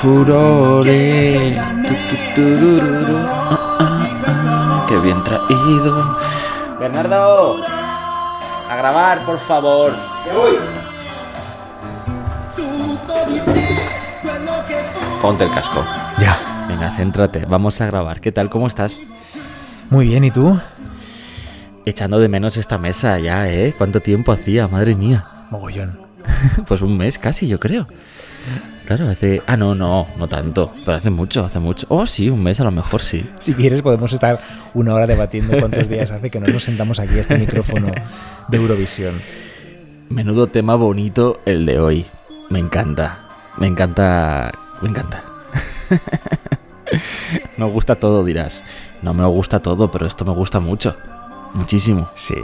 Furore. Tu, tu, turururu. Ah, ah, ah, Qué bien traído. Bernardo. A grabar, por favor. Ponte el casco. Ya. Venga, céntrate. Vamos a grabar. ¿Qué tal? ¿Cómo estás? Muy bien, ¿y tú? Echando de menos esta mesa ya, ¿eh? ¿Cuánto tiempo hacía? Madre mía. Mogollón. Pues un mes casi, yo creo. Claro, hace... Ah, no, no, no tanto. Pero hace mucho, hace mucho. Oh, sí, un mes a lo mejor sí. Si quieres podemos estar una hora debatiendo cuántos días hace que no nos sentamos aquí a este micrófono de Eurovisión. Menudo tema bonito el de hoy. Me encanta. Me encanta. Me encanta. me gusta todo, dirás. No me gusta todo, pero esto me gusta mucho. Muchísimo. Sí.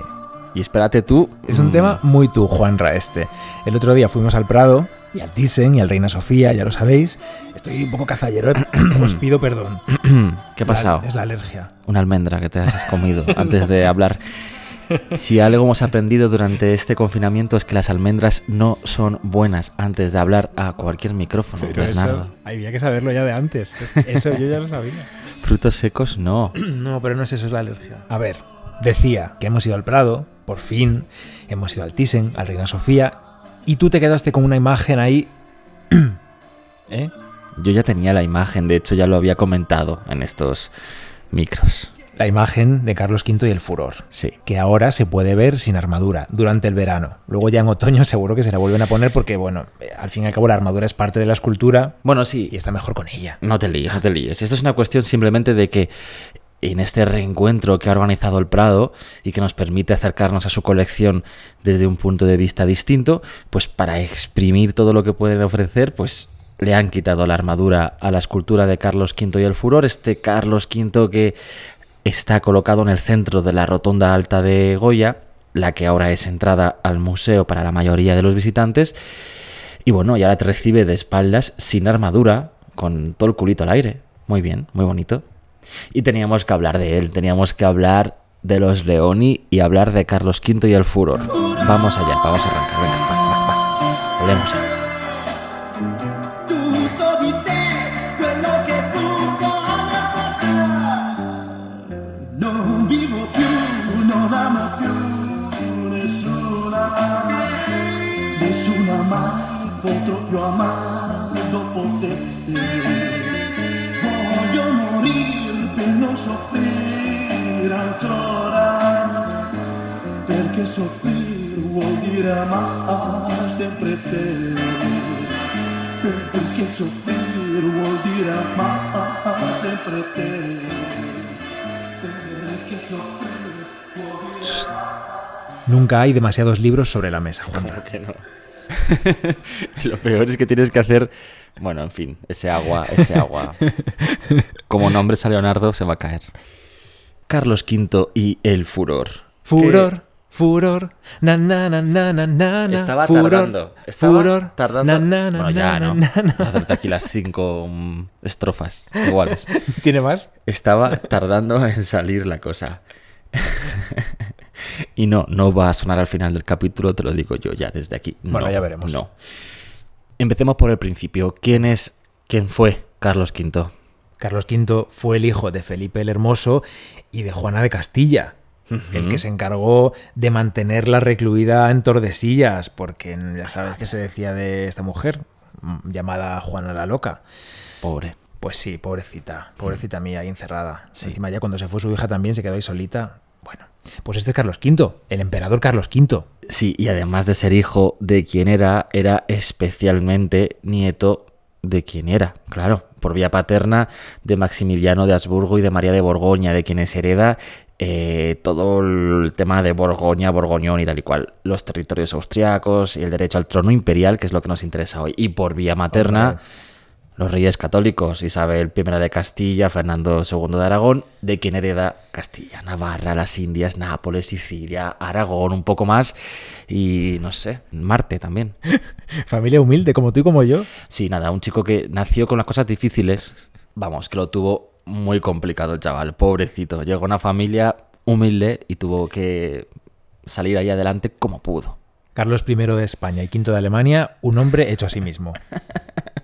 Y espérate tú. Es un mm, tema muy tú, Juanra, este. El otro día fuimos al Prado y al Thyssen y al Reina Sofía, ya lo sabéis. Estoy un poco cazallero, ¿eh? os pido perdón. ¿Qué ha pasado? La- es la alergia. Una almendra que te has comido antes de hablar. Si algo hemos aprendido durante este confinamiento es que las almendras no son buenas antes de hablar a cualquier micrófono, Pero Bernardo. eso había que saberlo ya de antes. Es- Eso yo ya lo sabía. Frutos secos no. No, pero no es eso, es la alergia. A ver, decía que hemos ido al Prado, por fin, hemos ido al Thyssen, al Reina Sofía, y tú te quedaste con una imagen ahí. ¿Eh? Yo ya tenía la imagen, de hecho ya lo había comentado en estos micros. La imagen de Carlos V y el furor. Sí. Que ahora se puede ver sin armadura durante el verano. Luego ya en otoño seguro que se la vuelven a poner porque, bueno, eh, al fin y al cabo la armadura es parte de la escultura Bueno, sí, y está mejor con ella. no te líes, no te líes. Esto es una cuestión simplemente de que en este reencuentro que ha organizado el Prado y que nos permite acercarnos a su colección desde un punto de vista distinto, pues para exprimir todo lo que pueden ofrecer, pues le han quitado la armadura a la escultura de Carlos V y el Furor, este Carlos V que está colocado en el centro de la rotonda alta de Goya, la que ahora es entrada al museo para la mayoría de los visitantes, y bueno, y ahora te recibe de espaldas, sin armadura, con todo el culito al aire. Muy bien, muy bonito. Y teníamos que hablar de él, teníamos que hablar de los Leoni y hablar de Carlos V y el Furor. Vamos allá, vamos a arrancar, Nunca hay demasiados libros sobre la mesa, Juanra. que no. Lo peor es que tienes que hacer. Bueno, en fin, ese agua, ese agua. Como nombres a Leonardo se va a caer. Carlos V y el furor. Furor, furor, na na na na na na. Estaba furor, tardando. Estaba furor, tardando. na, na, na, bueno, ya, na, ¿no? na, na. Hacerte aquí las cinco mm, estrofas iguales. ¿Tiene más? Estaba tardando en salir la cosa. y no, no va a sonar al final del capítulo, te lo digo yo ya desde aquí. Bueno, No, ya veremos. No. Empecemos por el principio. ¿Quién es, quién fue Carlos V? Carlos V fue el hijo de Felipe el Hermoso y de Juana de Castilla, el que se encargó de mantenerla recluida en Tordesillas, porque ya sabes qué se decía de esta mujer, mm, llamada Juana la Loca. Pobre. Pues sí, pobrecita, pobrecita mía, ahí encerrada. Sí. Encima ya cuando se fue su hija también se quedó ahí solita. Bueno, pues este es Carlos V, el emperador Carlos V. Sí, y además de ser hijo de quien era, era especialmente nieto de quien era, claro, por vía paterna de Maximiliano de Habsburgo y de María de Borgoña, de quienes hereda eh, todo el tema de Borgoña, Borgoñón y tal y cual, los territorios austriacos y el derecho al trono imperial, que es lo que nos interesa hoy. Y por vía materna. Los reyes católicos, Isabel I de Castilla, Fernando II de Aragón, de quien hereda Castilla, Navarra, las Indias, Nápoles, Sicilia, Aragón, un poco más, y no sé, Marte también. Familia humilde, como tú y como yo. Sí, nada, un chico que nació con las cosas difíciles, vamos, que lo tuvo muy complicado el chaval, pobrecito. Llegó a una familia humilde y tuvo que salir ahí adelante como pudo. Carlos I de España y V de Alemania, un hombre hecho a sí mismo.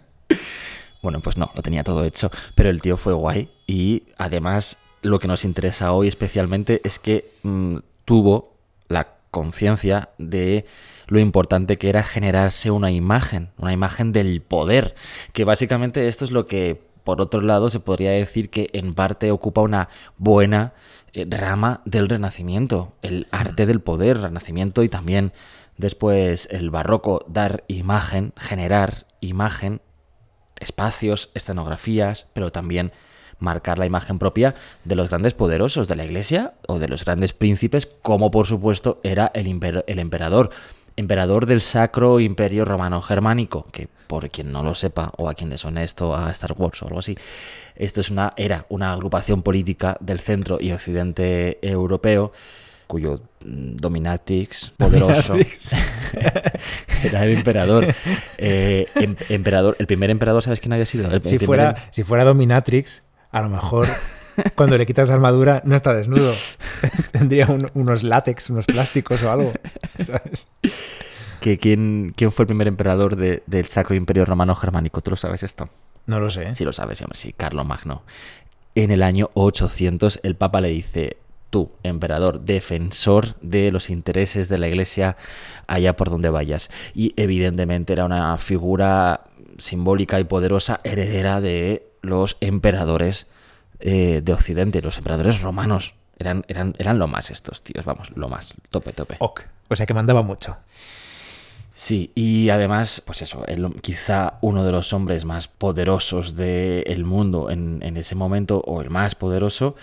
Bueno, pues no, lo tenía todo hecho, pero el tío fue guay y además lo que nos interesa hoy especialmente es que mm, tuvo la conciencia de lo importante que era generarse una imagen, una imagen del poder, que básicamente esto es lo que por otro lado se podría decir que en parte ocupa una buena eh, rama del renacimiento, el arte del poder, renacimiento y también después el barroco, dar imagen, generar imagen espacios, escenografías, pero también marcar la imagen propia de los grandes poderosos de la iglesia o de los grandes príncipes, como por supuesto era el, emperador. Emperador del Sacro Imperio Romano Germánico, que por quien no lo sepa o a quien le a Star Wars o algo así, esto es una, era una agrupación política del centro y occidente europeo cuyo mm, dominatrix poderoso era el emperador. Eh, em, emperador. El primer emperador, ¿sabes quién había sido? si, fuera, em- si fuera dominatrix, a lo mejor cuando le quitas armadura no está desnudo. Tendría unos látex, unos plásticos o algo. ¿Sabes? ¿Que quién, ¿Quién fue el primer emperador del Sacro Imperio Romano Germánico? ¿Tú lo sabes esto? No lo sé. Sí lo sabes, hombre, sí, Carlos Magno. En el año 800 el Papa le dice, tú, emperador, defensor de los intereses de la iglesia allá por donde vayas. Y evidentemente era una figura simbólica y poderosa heredera de los emperadores eh, de Occidente, los emperadores romanos. Eran, eran, eran lo más estos tíos, vamos, lo más, tope, tope. Ok, o sea que mandaba mucho. Sí, y además, pues eso, quizá uno de los hombres más poderosos del mundo en, en ese momento, o el más poderoso,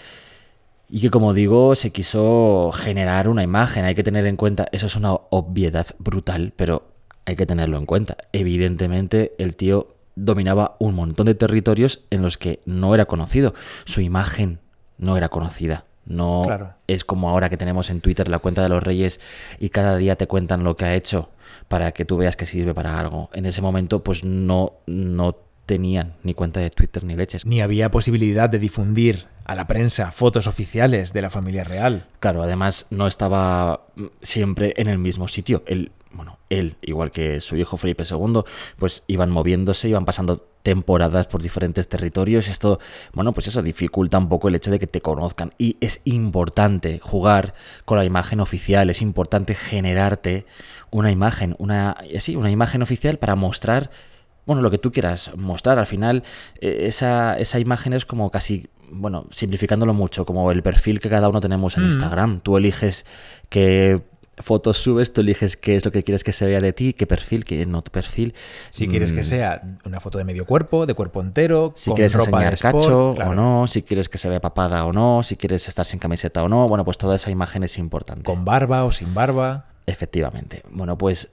y que como digo, se quiso generar una imagen. Hay que tener en cuenta, eso es una obviedad brutal, pero hay que tenerlo en cuenta. Evidentemente, el tío dominaba un montón de territorios en los que no era conocido. Su imagen no era conocida. No es como ahora que tenemos en Twitter la cuenta de los reyes y cada día te cuentan lo que ha hecho para que tú veas que sirve para algo. En ese momento, pues no, no tenían ni cuenta de Twitter ni leches. Ni había posibilidad de difundir a la prensa fotos oficiales de la familia real. Claro, además no estaba siempre en el mismo sitio. Él, bueno, él, igual que su hijo Felipe II, pues iban moviéndose, iban pasando temporadas por diferentes territorios. Esto, bueno, pues eso dificulta un poco el hecho de que te conozcan. Y es importante jugar con la imagen oficial, es importante generarte una imagen, una, sí, una imagen oficial para mostrar bueno, lo que tú quieras mostrar. Al final, eh, esa, esa imagen es como casi, bueno, simplificándolo mucho, como el perfil que cada uno tenemos en mm. Instagram. Tú eliges qué fotos subes, tú eliges qué es lo que quieres que se vea de ti, qué perfil, qué no tu perfil. Si quieres que mm. sea una foto de medio cuerpo, de cuerpo entero, si quieres enseñar cacho o no, si quieres que se vea papada o no, si quieres estar sin camiseta o no, bueno, pues toda esa imagen es importante. Con barba o sin barba. Efectivamente. Bueno, pues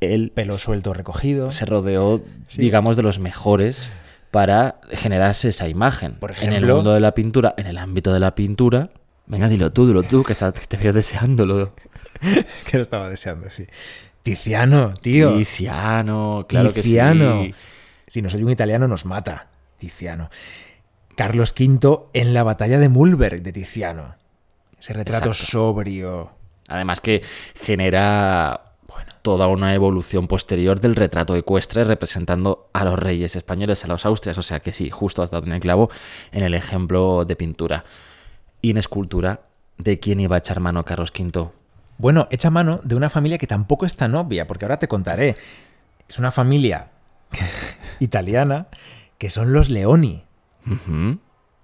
él pelo suelto recogido. Se rodeó, digamos, de los mejores para generarse esa imagen. Por ejemplo, en el mundo de la pintura, en el ámbito de la pintura. Venga, dilo tú, dilo tú, que, te veo deseándolo. que lo estaba deseando, sí. Tiziano, tío. Tiziano, claro que sí. Si no soy un italiano, nos mata. Tiziano. Carlos V en la batalla de Mulberg de Tiziano. Ese retrato sobrio. Además que genera toda una evolución posterior del retrato ecuestre representando a los reyes españoles, a los austrias. O sea que sí, justo has dado en el clavo en el ejemplo de pintura. Y en escultura, ¿de quién iba a echar mano Carlos V? Bueno, echa mano de una familia que tampoco es tan obvia, porque ahora te contaré. Es una familia italiana que son los Leoni.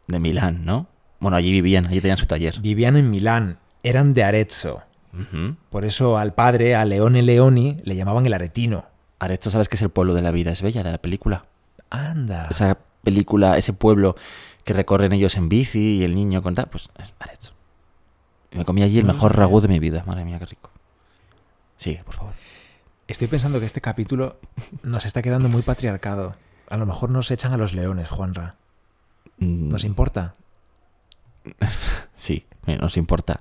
De Milán, ¿no? Bueno, allí vivían, allí tenían su taller. Vivían en Milán, eran de Arezzo. Por eso al padre, a Leone Leoni, le llamaban el aretino. Arezzo, ¿sabes que es el pueblo de la vida es bella de la película? Anda. Esa película, ese pueblo que recorren ellos en bici y el niño con tal, pues es Arezzo. me comí allí el mejor ragú de mi vida. Madre mía, qué rico. Sigue, por favor. Estoy pensando que este capítulo nos está quedando muy patriarcado. A lo mejor nos echan a los leones, Juanra. Mm, ¿Nos importa? Sí, nos importa.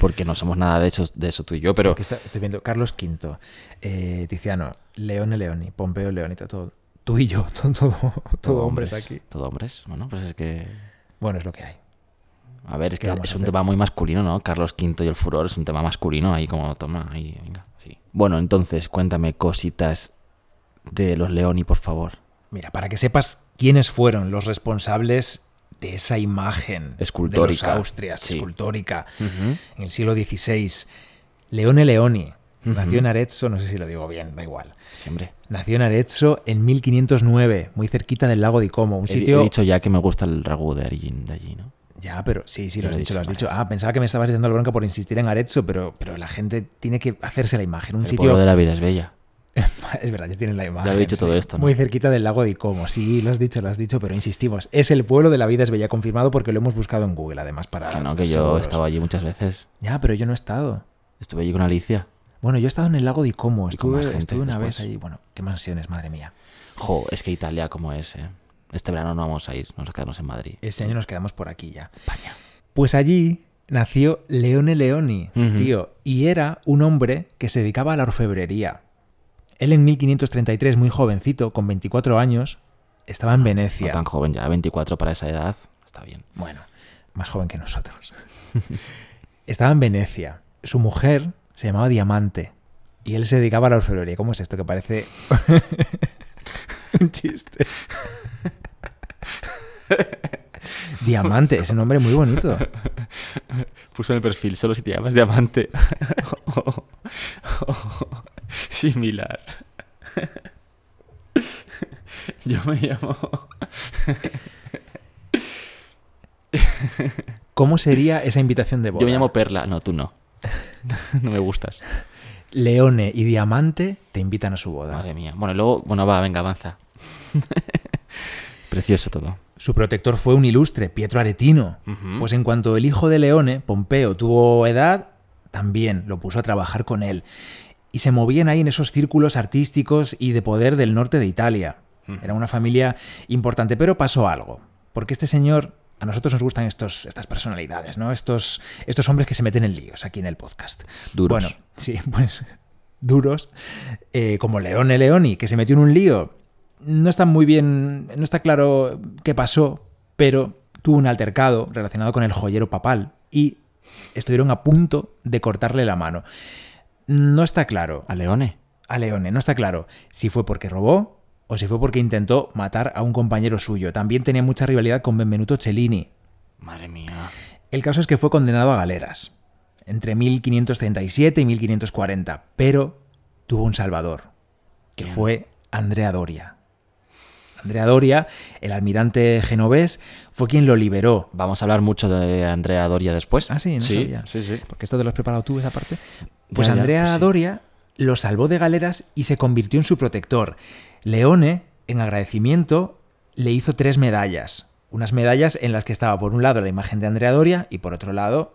Porque no somos nada de eso, de eso tú y yo, pero está- estoy viendo Carlos V, eh, Tiziano, Leone Leoni, Pompeo Leonito, todo. Tú y yo, todo, todo, todo hombres aquí. Todo hombres. Bueno, pues es que. Bueno, es lo que hay. A ver, es ¿Qué que es un tema muy masculino, ¿no? Carlos V y el furor es un tema masculino, ahí como toma, ahí, venga, sí. Bueno, entonces, cuéntame cositas de los Leoni, por favor. Mira, para que sepas quiénes fueron los responsables de esa imagen Escultórica. de los Austrias, Sí. escultórica, en el siglo XVI. Leone Leoni nació en Arezzo, no sé si lo digo bien, da igual. Siempre. Nació en Arezzo en 1509, muy cerquita del lago de Como, un He, sitio... he dicho ya que me gusta el ragú de allí, de allí ¿no? Ya, pero sí, sí, lo has dicho, lo has dicho. Ah, pensaba que me estabas dando la bronca por insistir en Arezzo, pero, pero la gente tiene que hacerse la imagen. Un El sitio... de la vida es bella. Es verdad, ya tienes la imagen. Ya he dicho todo esto, ¿no? Muy cerquita del lago de Como. Sí, lo has dicho, lo has dicho, pero insistimos. Es el pueblo de la vida es bella, confirmado porque lo hemos buscado en Google, además, para. que no, que yo seguros. he estado allí muchas veces. Ya, pero yo no he estado. Estuve allí con Alicia. Bueno, yo he estado en el lago de Como. Estuve, gente estuve una después. vez allí. Bueno, qué mansiones, madre mía. Jo, es que Italia como es, ¿eh? Este verano no vamos a ir, nos quedamos en Madrid. Este año nos quedamos por aquí ya. España. Pues allí nació Leone Leoni, tío, y era un hombre que se dedicaba a la orfebrería. Él en 1533, muy jovencito, con 24 años, estaba en No Venecia. tan joven ya, 24 para esa edad, está bien. Bueno, más joven que nosotros. estaba en Venecia. Su mujer se llamaba Diamante y él se dedicaba a la orfebrería. ¿Cómo es esto que parece un chiste? Diamante, ese nombre muy bonito. Puso en el perfil, solo si te llamas diamante. Similar. Yo me llamo... ¿Cómo sería esa invitación de boda? Yo me llamo Perla. No, tú no. No me gustas. Leone y Diamante te invitan a su boda. Madre mía. Bueno, luego... Bueno, va, venga, avanza. Precioso todo. Su protector fue un ilustre, Pietro Aretino. Pues en cuanto el hijo de Leone, Pompeo, tuvo edad, también lo puso a trabajar con él. Y se movían ahí en esos círculos artísticos y de poder del norte de Italia. Era una familia importante, pero pasó algo. Porque este señor, a nosotros nos gustan estos, estas personalidades, ¿no? Estos, estos hombres que se meten en líos aquí en el podcast. Duros. Bueno, sí, pues duros. eh, como Leone Leoni, que se metió en un lío. No está muy bien, no está claro qué pasó, pero tuvo un altercado relacionado con el joyero papal y estuvieron a punto de cortarle la mano. No está claro A Leone. a Leone, no está claro si fue porque robó o si fue porque intentó matar a un compañero suyo. También tenía mucha rivalidad con Benvenuto Cellini. Madre mía. El caso es que fue condenado a galeras entre 1537 y 1540, pero tuvo un salvador, que ¿Quién? fue Andrea Doria. Andrea Doria, el almirante genovés, fue quien lo liberó. Vamos a hablar mucho de Andrea Doria después. Ah, sí, no sí, sabía. sí, sí. Porque esto te lo has preparado tú, esa parte. Pues Ya, ya, Andrea pues sí. Doria lo salvó de galeras y se convirtió en su protector. Leone, en agradecimiento, le hizo tres medallas. Unas medallas en las que estaba por un lado la imagen de Andrea Doria y por otro lado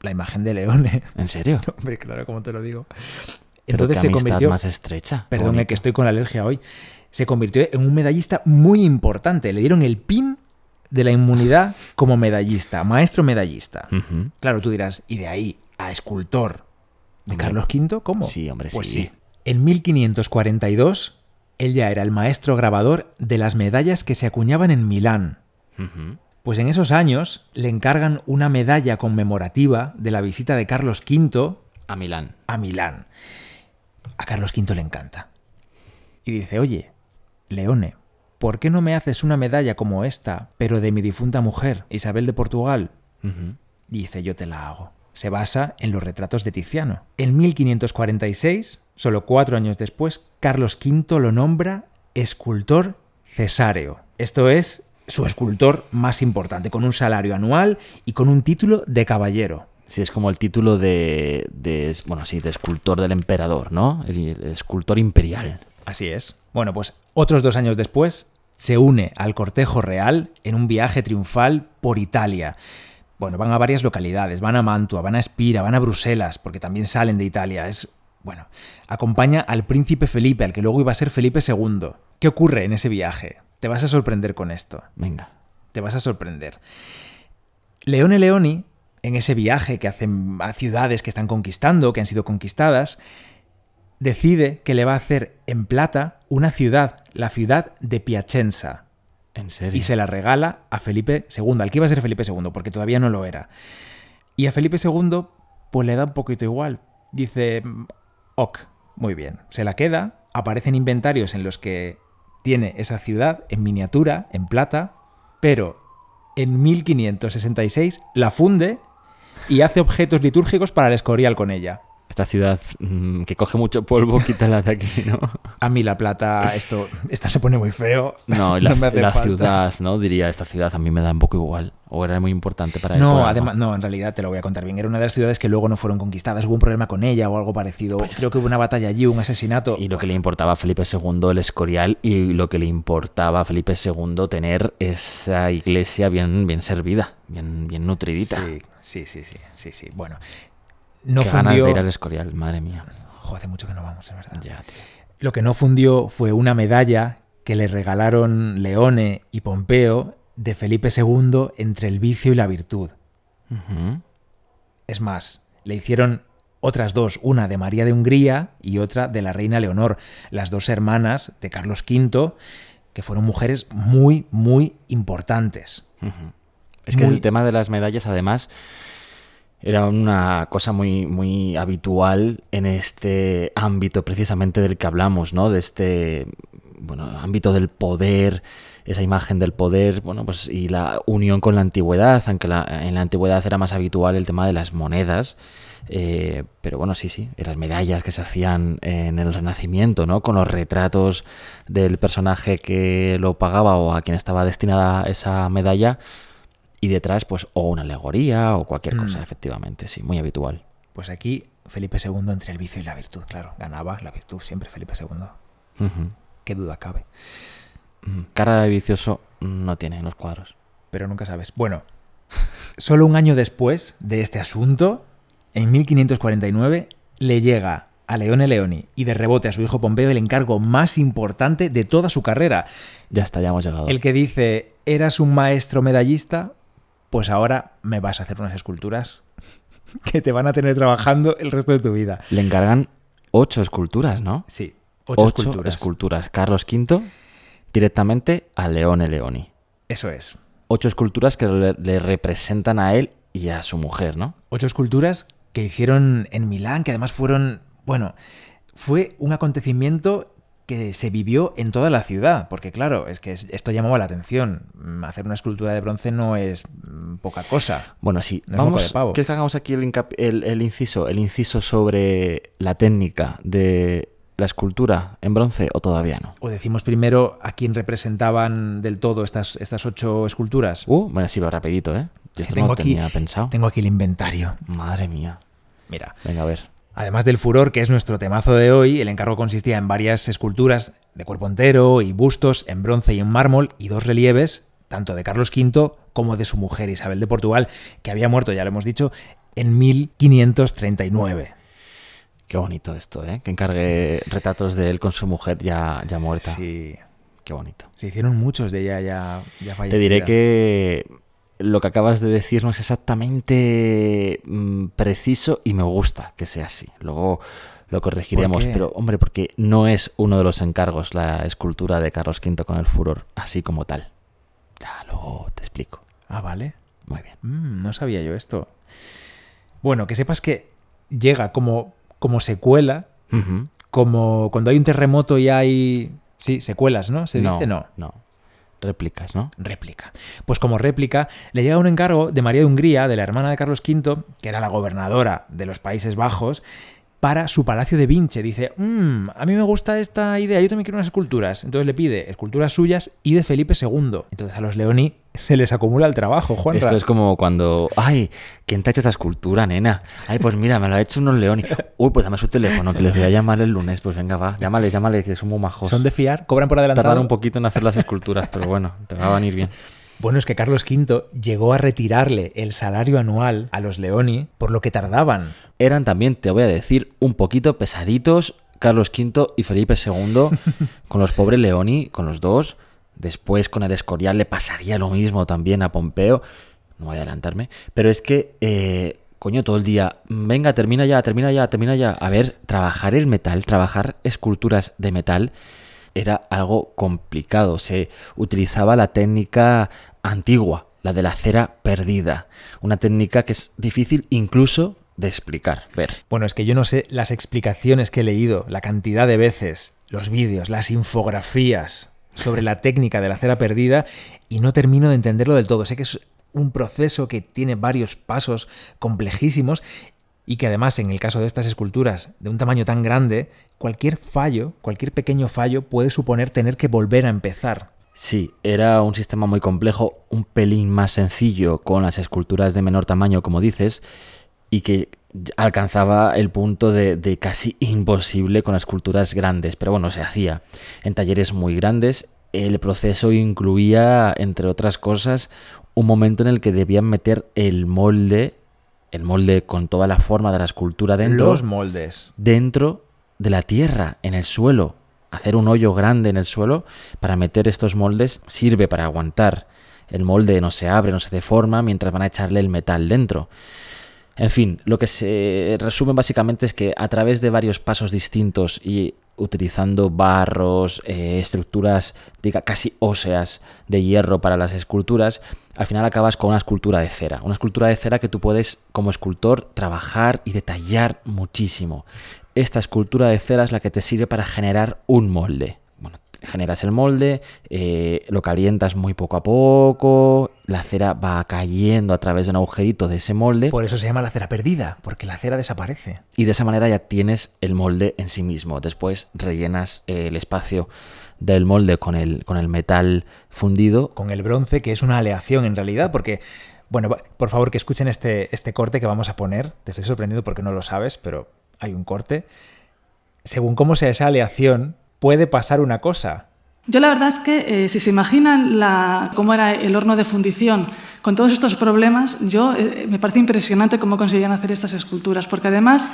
la imagen de Leone. ¿En serio? Hombre, claro, como te lo digo. Pero Entonces qué se convirtió. más estrecha. Que estoy con la alergia hoy. Se convirtió en un medallista muy importante. Le dieron el pin de la inmunidad como medallista, maestro medallista. Claro, tú dirás, ¿y de ahí a escultor de Hombre. Carlos V? ¿Cómo? Sí, hombre, Pues sí. sí. En 1542, él ya era el maestro grabador de las medallas que se acuñaban en Milán. Pues en esos años le encargan una medalla conmemorativa de la visita de Carlos V A Milán. a Milán. A Carlos V le encanta. Y dice, oye, Leone, ¿por qué no me haces una medalla como esta, pero de mi difunta mujer, Isabel de Portugal? Dice, yo te la hago. Se basa en los retratos de Tiziano. En 1546, solo cuatro años después, Carlos V lo nombra escultor cesáreo. Esto es su escultor más importante, con un salario anual y con un título de caballero. Sí, es como el título de, de- bueno, sí, de escultor del emperador, ¿no? El, el escultor imperial. Así es. Bueno, pues otros dos años después se une al cortejo real en un viaje triunfal por Italia. Bueno, van a varias localidades, van a Mantua, van a Espira, van a Bruselas, porque también salen de Italia. Es, bueno, acompaña al príncipe Felipe, al que luego iba a ser Felipe II. ¿qué ocurre en ese viaje? Te vas a sorprender con esto. Venga. Te vas a sorprender. Leone Leoni, en ese viaje que hacen a ciudades que están conquistando, que han sido conquistadas, decide que le va a hacer en plata una ciudad, la ciudad de Piacenza, ¿En serio? y se la regala a Felipe II, al que iba a ser Felipe II, porque todavía no lo era. Y a Felipe II, pues le da un poquito igual. Dice, ok, muy bien. Se la queda, aparecen inventarios en los que tiene esa ciudad en miniatura, en plata, pero en 1566 la funde y hace objetos litúrgicos para el Escorial con ella. Esta ciudad mm, que coge mucho polvo, quítala de aquí, ¿no? A mí la plata, esto, esto se pone muy feo. No, la, la ciudad, ¿no? Diría, esta ciudad a mí me da un poco igual. O era muy importante para él. No, además, no, en realidad te lo voy a contar bien. Era una de las ciudades que luego no fueron conquistadas. Hubo un problema con ella o algo parecido. Pues Creo que hubo una batalla allí, un asesinato. Y lo que le importaba a Felipe II el Escorial y lo que le importaba a Felipe II tener esa iglesia bien, bien servida, bien, bien nutridita. Sí, sí, sí, sí, sí, sí. Bueno, no Qué ganas fundió... de ir al Escorial, madre mía. Jo, hace mucho que no vamos, es verdad. Ya, tío. Lo que no fundió fue una medalla que le regalaron Leone y Pompeo de Felipe II entre el vicio y la virtud. Es más, le hicieron otras dos, una de María de Hungría y otra de la reina Leonor, las dos hermanas de Carlos V, que fueron mujeres muy, muy importantes. Es que el tema de las medallas, además, era una cosa muy, muy habitual en este ámbito precisamente del que hablamos, ¿no? De este bueno, ámbito del poder, esa imagen del poder, bueno, pues y la unión con la antigüedad, aunque la- en la antigüedad era más habitual el tema de las monedas. eh, pero bueno, sí, sí, las medallas que se hacían en el Renacimiento, ¿no? Con los retratos del personaje que lo pagaba o a quien estaba destinada esa medalla, y detrás, pues, o una alegoría o cualquier cosa, Mm. efectivamente, sí, muy habitual. Pues aquí Felipe II entre el vicio y la virtud, claro, ganaba la virtud siempre Felipe II. Qué duda cabe. Mm, Cara de vicioso no tiene en los cuadros. Pero nunca sabes. Bueno, solo un año después de este asunto, en 1549, le llega a Leone Leoni y de rebote a su hijo Pompeo el encargo más importante de toda su carrera. Ya está, ya hemos llegado. El que dice, eras un maestro medallista, pues ahora me vas a hacer unas esculturas que te van a tener trabajando el resto de tu vida. Le encargan ocho esculturas, ¿no? Sí, ocho, Ocho, esculturas. esculturas. Carlos V directamente a Leone Leoni. Eso es. Ocho esculturas que le, le representan a él y a su mujer, ¿no? Ocho esculturas que hicieron en Milán, que además fueron, bueno, fue un acontecimiento que se vivió en toda la ciudad, porque claro, es que es- esto llamaba la atención. Hacer una escultura de bronce no es mm, poca cosa. Bueno, sí, No es vamos. de pavo. ¿Quieres que hagamos aquí el, incap- el- el inciso? El inciso sobre la técnica de la escultura en bronce o todavía no. O decimos primero a quién representaban del todo estas, estas ocho esculturas. Uh, bueno, sí, lo rapidito, ¿eh? Yo esto no lo aquí, tenía pensado. tengo aquí el inventario. Madre mía. Mira, Venga, a ver. Además del furor, que es nuestro temazo de hoy, el encargo consistía en varias esculturas de cuerpo entero y bustos en bronce y en mármol y dos relieves, tanto de Carlos V como de su mujer Isabel de Portugal, que había muerto, ya lo hemos dicho, en 1539. Qué bonito esto, ¿eh? Que encargue retratos de él con su mujer ya, ya muerta. Sí, Qué bonito. se hicieron muchos de ella ya, ya fallecida. Te diré que lo que acabas de decir no es exactamente mm, preciso y me gusta que sea así. Luego lo corregiremos, qué? pero hombre, porque no es uno de los encargos la escultura de Carlos V con el furor, así como tal. Ya, luego te explico. Ah, vale. Muy bien. Mm, no sabía yo esto. Bueno, que sepas que llega como, como secuela, como cuando hay un terremoto y hay... Sí, secuelas, ¿no? Se dice no. No. Réplicas, ¿no? réplica. Pues como réplica, le llega un encargo de María de Hungría, de la hermana de Carlos V, que era la gobernadora de los Países Bajos, para su palacio de Vinche. Dice, "Mm, a mí me gusta esta idea, yo también quiero unas esculturas. Entonces le pide esculturas suyas y de Felipe II. Entonces a los Leoni se les acumula el trabajo, Juan. Esto es como cuando, ay, ¿quién te ha hecho esta escultura, nena? Ay, pues mira, me lo ha hecho unos leones. Uy, pues dame su teléfono, que les voy a llamar el lunes. Pues venga, va, llámale, llámale, que son muy majos. Son de fiar, cobran por adelantado. Tardan un poquito en hacer las esculturas, pero bueno, te va a venir bien. Bueno, es que Carlos V llegó a retirarle el salario anual a los Leoni por lo que tardaban. Eran también, te voy a decir, un poquito pesaditos Carlos V y Felipe II, con los pobres Leoni, con los dos. Después con el Escorial le pasaría lo mismo también a Pompeo. No voy a adelantarme. Pero es que, eh, coño, todo el día, venga, termina ya, termina ya, termina ya. A ver, trabajar el metal, trabajar esculturas de metal era algo complicado. Se utilizaba la técnica antigua, la de la cera perdida. Una técnica que es difícil incluso de explicar. Ver. Bueno, es que yo no sé las explicaciones que he leído, la cantidad de veces, los vídeos, las infografías sobre la técnica de la cera perdida y no termino de entenderlo del todo. Sé que es un proceso que tiene varios pasos complejísimos y que además en el caso de estas esculturas de un tamaño tan grande, cualquier fallo, cualquier pequeño fallo puede suponer tener que volver a empezar. Sí, era un sistema muy complejo, un pelín más sencillo con las esculturas de menor tamaño, como dices, y que alcanzaba el punto de, casi imposible con esculturas grandes, pero bueno, se hacía en talleres muy grandes. El proceso incluía, entre otras cosas, un momento en el que debían meter el molde, el molde con toda la forma de la escultura dentro. Los moldes. Dentro de la tierra, en el suelo. Hacer un hoyo grande en el suelo para meter estos moldes sirve para aguantar. El molde no se abre, no se deforma mientras van a echarle el metal dentro. En fin, lo que se resume básicamente es que a través de varios pasos distintos y utilizando barros, eh, estructuras diga, casi óseas de hierro para las esculturas, al final acabas con una escultura de cera. Una escultura de cera que tú puedes como escultor trabajar y detallar muchísimo. Esta escultura de cera es la que te sirve para generar un molde generas el molde, eh, lo calientas muy poco a poco, la cera va cayendo a través de un agujerito de ese molde. Por eso se llama la cera perdida, porque la cera desaparece. Y de esa manera ya tienes el molde en sí mismo. Después rellenas eh, el espacio del molde con el, con el metal fundido. Con el bronce, que es una aleación en realidad, porque bueno, por favor que escuchen este, este corte que vamos a poner. Te estoy sorprendido porque no lo sabes, pero hay un corte. Según cómo sea esa aleación, puede pasar una cosa. Yo la verdad es que eh, si se imaginan la, cómo era el horno de fundición con todos estos problemas, yo eh, me parece impresionante cómo conseguían hacer estas esculturas, porque además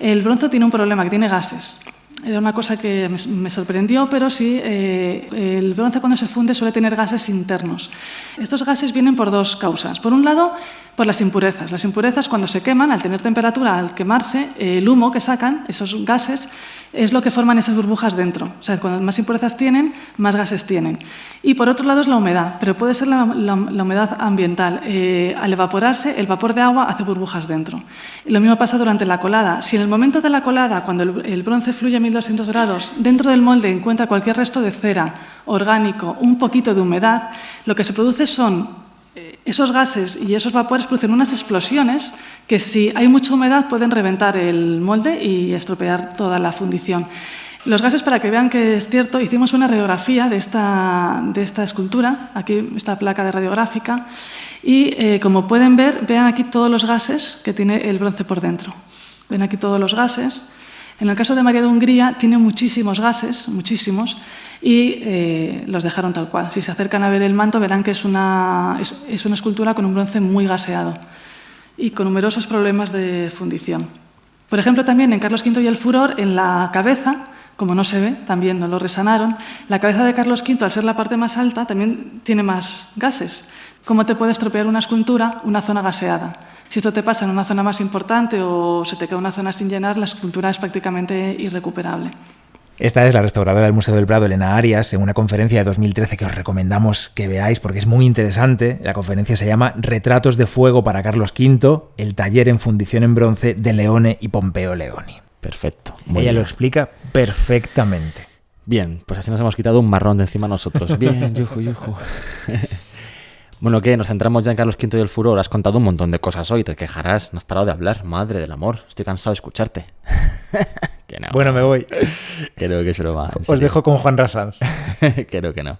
el bronce tiene un problema, que tiene gases. Era una cosa que me, sorprendió, pero sí, eh, el bronce cuando se funde suele tener gases internos. Estos gases vienen por dos causas. Por un lado, por las impurezas. Las impurezas cuando se queman, al tener temperatura, al quemarse, el humo que sacan, esos gases, es lo que forman esas burbujas dentro. O sea, cuando más impurezas tienen, más gases tienen. Y por otro lado es la humedad, pero puede ser la, humedad ambiental. Eh, al evaporarse, el vapor de agua hace burbujas dentro. Lo mismo pasa durante la colada. Si en el momento de la colada, cuando el, bronce fluye a 1200 grados, dentro del molde encuentra cualquier resto de cera, orgánico, un poquito de humedad, lo que se produce son esos gases y esos vapores producen unas explosiones que si hay mucha humedad pueden reventar el molde y estropear toda la fundición. Los gases, para que vean que es cierto, hicimos una radiografía de esta, de esta escultura, aquí esta placa de radiográfica, y eh, como pueden ver, vean aquí todos los gases que tiene el bronce por dentro. Ven aquí todos los gases. En el caso de María de Hungría tiene muchísimos gases, muchísimos, y eh, los dejaron tal cual. Si se acercan a ver el manto verán que es una, es, una escultura con un bronce muy gaseado y con numerosos problemas de fundición. Por ejemplo, también en Carlos V y el Furor, en la cabeza, como no se ve, también no lo resanaron, la cabeza de Carlos V, al ser la parte más alta, también tiene más gases. ¿Cómo te puede estropear una escultura una zona gaseada? Si esto te pasa en una zona más importante o se te queda una zona sin llenar, la escultura es prácticamente irrecuperable. Esta es la restauradora del Museo del Prado, Elena Arias, en una conferencia de 2013 que os recomendamos que veáis porque es muy interesante. La conferencia se llama Retratos de Fuego para Carlos V, el taller en fundición en bronce de Leone y Pompeo Leoni. Perfecto. Ella lo explica perfectamente. Bien, pues así nos hemos quitado un marrón de encima nosotros. Bien, yuju, yuju. Bueno, ¿qué? Nos centramos ya en Carlos V y el furor. Has contado un montón de cosas hoy, te quejarás. No has parado de hablar. Madre del amor, estoy cansado de escucharte. Bueno, me voy. Creo que es broma. Os dejo con Juan Rassanz. Creo que no.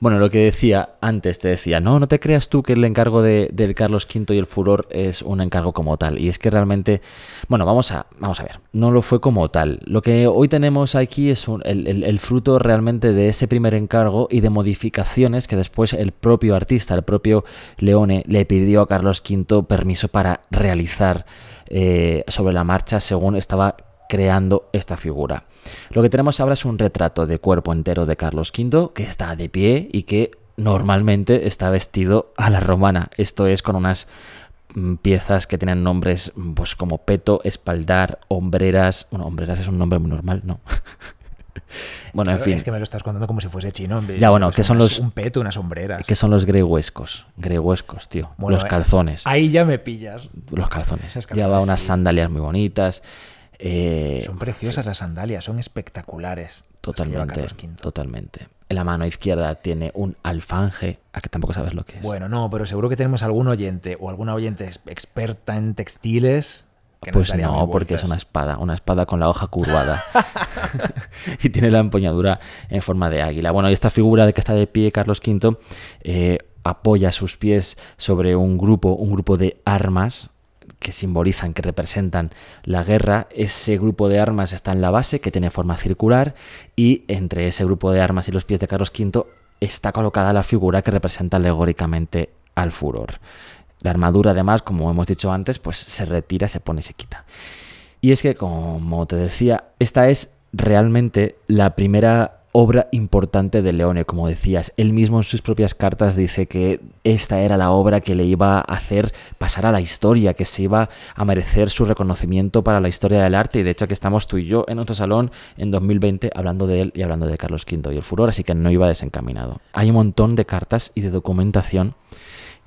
Bueno, lo que decía antes, te decía, no, no te creas tú que el encargo de, del Carlos V y el furor es un encargo como tal. Y es que realmente, bueno, vamos a, vamos a ver, no lo fue como tal. Lo que hoy tenemos aquí es el, fruto realmente de ese primer encargo y de modificaciones que después el propio artista, el propio Leone, le pidió a Carlos V permiso para realizar eh, sobre la marcha según estaba creando esta figura. Lo que tenemos ahora es un retrato de cuerpo entero de Carlos V que está de pie y que normalmente está vestido a la romana. Esto es con unas mm, piezas que tienen nombres pues como peto, espaldar, hombreras. Bueno, hombreras es un nombre muy normal, ¿no? bueno, en fin. Es que me lo estás contando como si fuese chino. Ya, bueno, que son unas- los- Un peto, unas sombreras. Que son los grehuescos. Grehuescos, tío. Bueno, los eh, calzones. Ahí ya me pillas. Los calzones. Esos Lleva calzones, unas sí. sandalias muy bonitas. Eh, Son preciosas las sandalias, son espectaculares. totalmente. Totalmente. En la mano izquierda tiene un alfanje. A que tampoco sabes lo que es. Bueno, no, pero seguro que tenemos algún oyente o alguna oyente ex- experta en textiles. Pues no, porque es una espada, una espada con la hoja curvada. y tiene la empuñadura en forma de águila. Bueno, y esta figura de que está de pie Carlos V eh, apoya sus pies sobre un grupo, un grupo de armas que simbolizan, que representan la guerra. Ese grupo de armas está en la base, que tiene forma circular, y entre ese grupo de armas y los pies de Carlos V está colocada la figura que representa alegóricamente al furor. La armadura, además, como hemos dicho antes, pues se retira, se pone y se quita. Y es que, como te decía, esta es realmente la primera obra importante de Leone, como decías. Él mismo en sus propias cartas dice que esta era la obra que le iba a hacer pasar a la historia, que se iba a merecer su reconocimiento para la historia del arte. Y de hecho aquí estamos tú y yo en nuestro salón en 2020 hablando de él y hablando de Carlos V y el furor, así que no iba desencaminado. Hay un montón de cartas y de documentación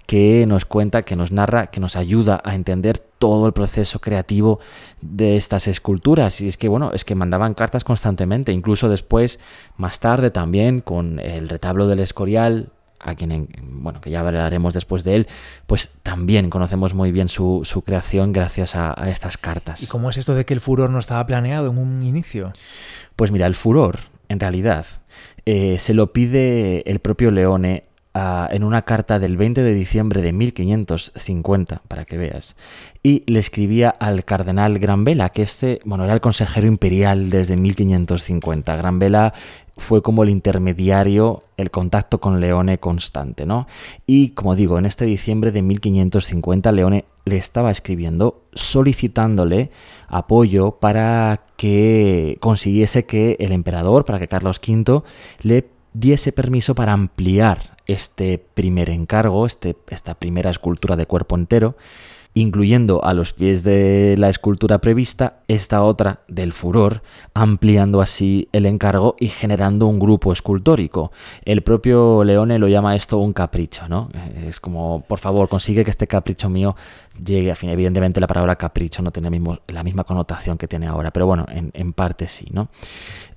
que nos cuenta, que nos narra, que nos ayuda a entender todo el proceso creativo de estas esculturas. Y es que, bueno, es que mandaban cartas constantemente, incluso después, más tarde también, con el retablo del Escorial, a quien, en- bueno, que ya hablaremos después de él, pues también conocemos muy bien su, su creación gracias a, a estas cartas. ¿Y cómo es esto de que el furor no estaba planeado en un inicio? Pues mira, el furor, en realidad, eh, se lo pide el propio Leone ah, en una carta del 20 de diciembre de 1550, para que veas, y le escribía al cardenal Granvela, que este, bueno, era el consejero imperial desde 1550. Granvela fue como el intermediario, el contacto con Leone constante, ¿no? Y como digo, en este diciembre de 1550 Leone le estaba escribiendo solicitándole apoyo para que consiguiese que el emperador, para que Carlos V le diese permiso para ampliar este primer encargo, este, esta primera escultura de cuerpo entero, incluyendo a los pies de la escultura prevista esta otra del furor, ampliando así el encargo y generando un grupo escultórico. El propio Leone lo llama esto un capricho, ¿no? Es como, por favor, consigue que este capricho mío llegue a fin. Evidentemente la palabra capricho no tiene mismo- la misma connotación que tiene ahora, pero bueno, en, en parte sí, ¿no?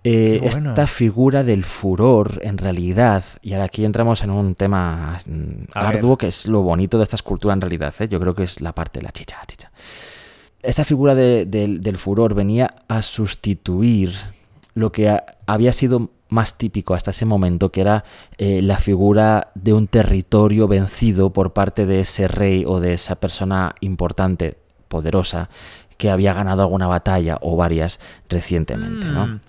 Eh, bueno. Esta figura del furor, en realidad, y ahora aquí entramos en un tema mm, ver. arduo, que es lo bonito de esta escultura en realidad, ¿eh? yo creo que es la parte la chicha, chicha. Esta figura de- del- del furor venía a sustituir lo que a- había sido más típico hasta ese momento, que era eh, la figura de un territorio vencido por parte de ese rey o de esa persona importante, poderosa, que había ganado alguna batalla o varias recientemente, ¿no? Mm,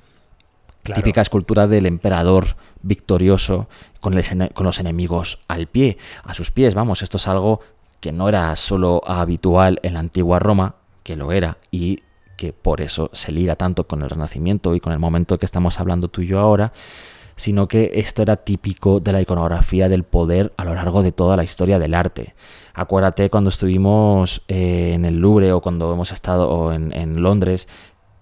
claro. Típica escultura del emperador victorioso con, les- con los enemigos al pie, a sus pies, vamos, esto es algo que no era solo habitual en la antigua Roma, que lo era, y que por eso se liga tanto con el Renacimiento y con el momento que estamos hablando tú y yo ahora, sino que esto era típico de la iconografía del poder a lo largo de toda la historia del arte. Acuérdate cuando estuvimos eh, en el Louvre o cuando hemos estado en, en Londres,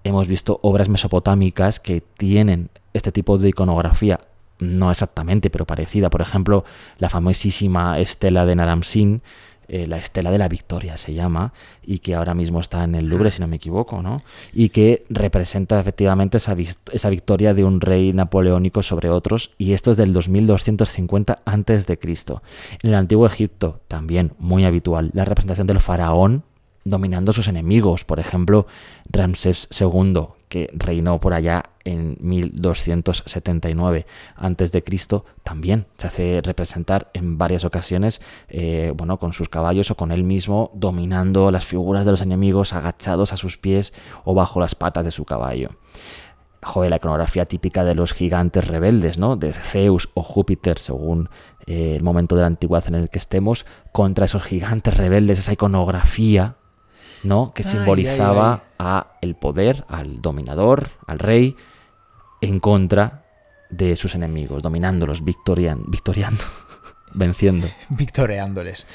hemos visto obras mesopotámicas que tienen este tipo de iconografía, no exactamente, pero parecida. Por ejemplo, la famosísima estela de Naram-Sin, eh, la estela de la victoria se llama, y que ahora mismo está en el Louvre, si no me equivoco, ¿no? Y que representa efectivamente esa, esa victoria de un rey napoleónico sobre otros, y esto es del 2250 antes de Cristo. En el antiguo Egipto, también muy habitual, la representación del faraón dominando a sus enemigos. Por ejemplo, Ramsés II, que reinó por allá en 1279 antes de Cristo, también se hace representar en varias ocasiones, eh, bueno, con sus caballos o con él mismo dominando las figuras de los enemigos agachados a sus pies o bajo las patas de su caballo. Joder, la iconografía típica de los gigantes rebeldes, ¿no? De Zeus o Júpiter, según eh, el momento de la antigüedad en el que estemos, contra esos gigantes rebeldes, esa iconografía ¿no? Que Ay, simbolizaba ay, a el poder, al dominador, al rey, en contra de sus enemigos, dominándolos, victorian, victoriando, venciendo. Victoreándoles.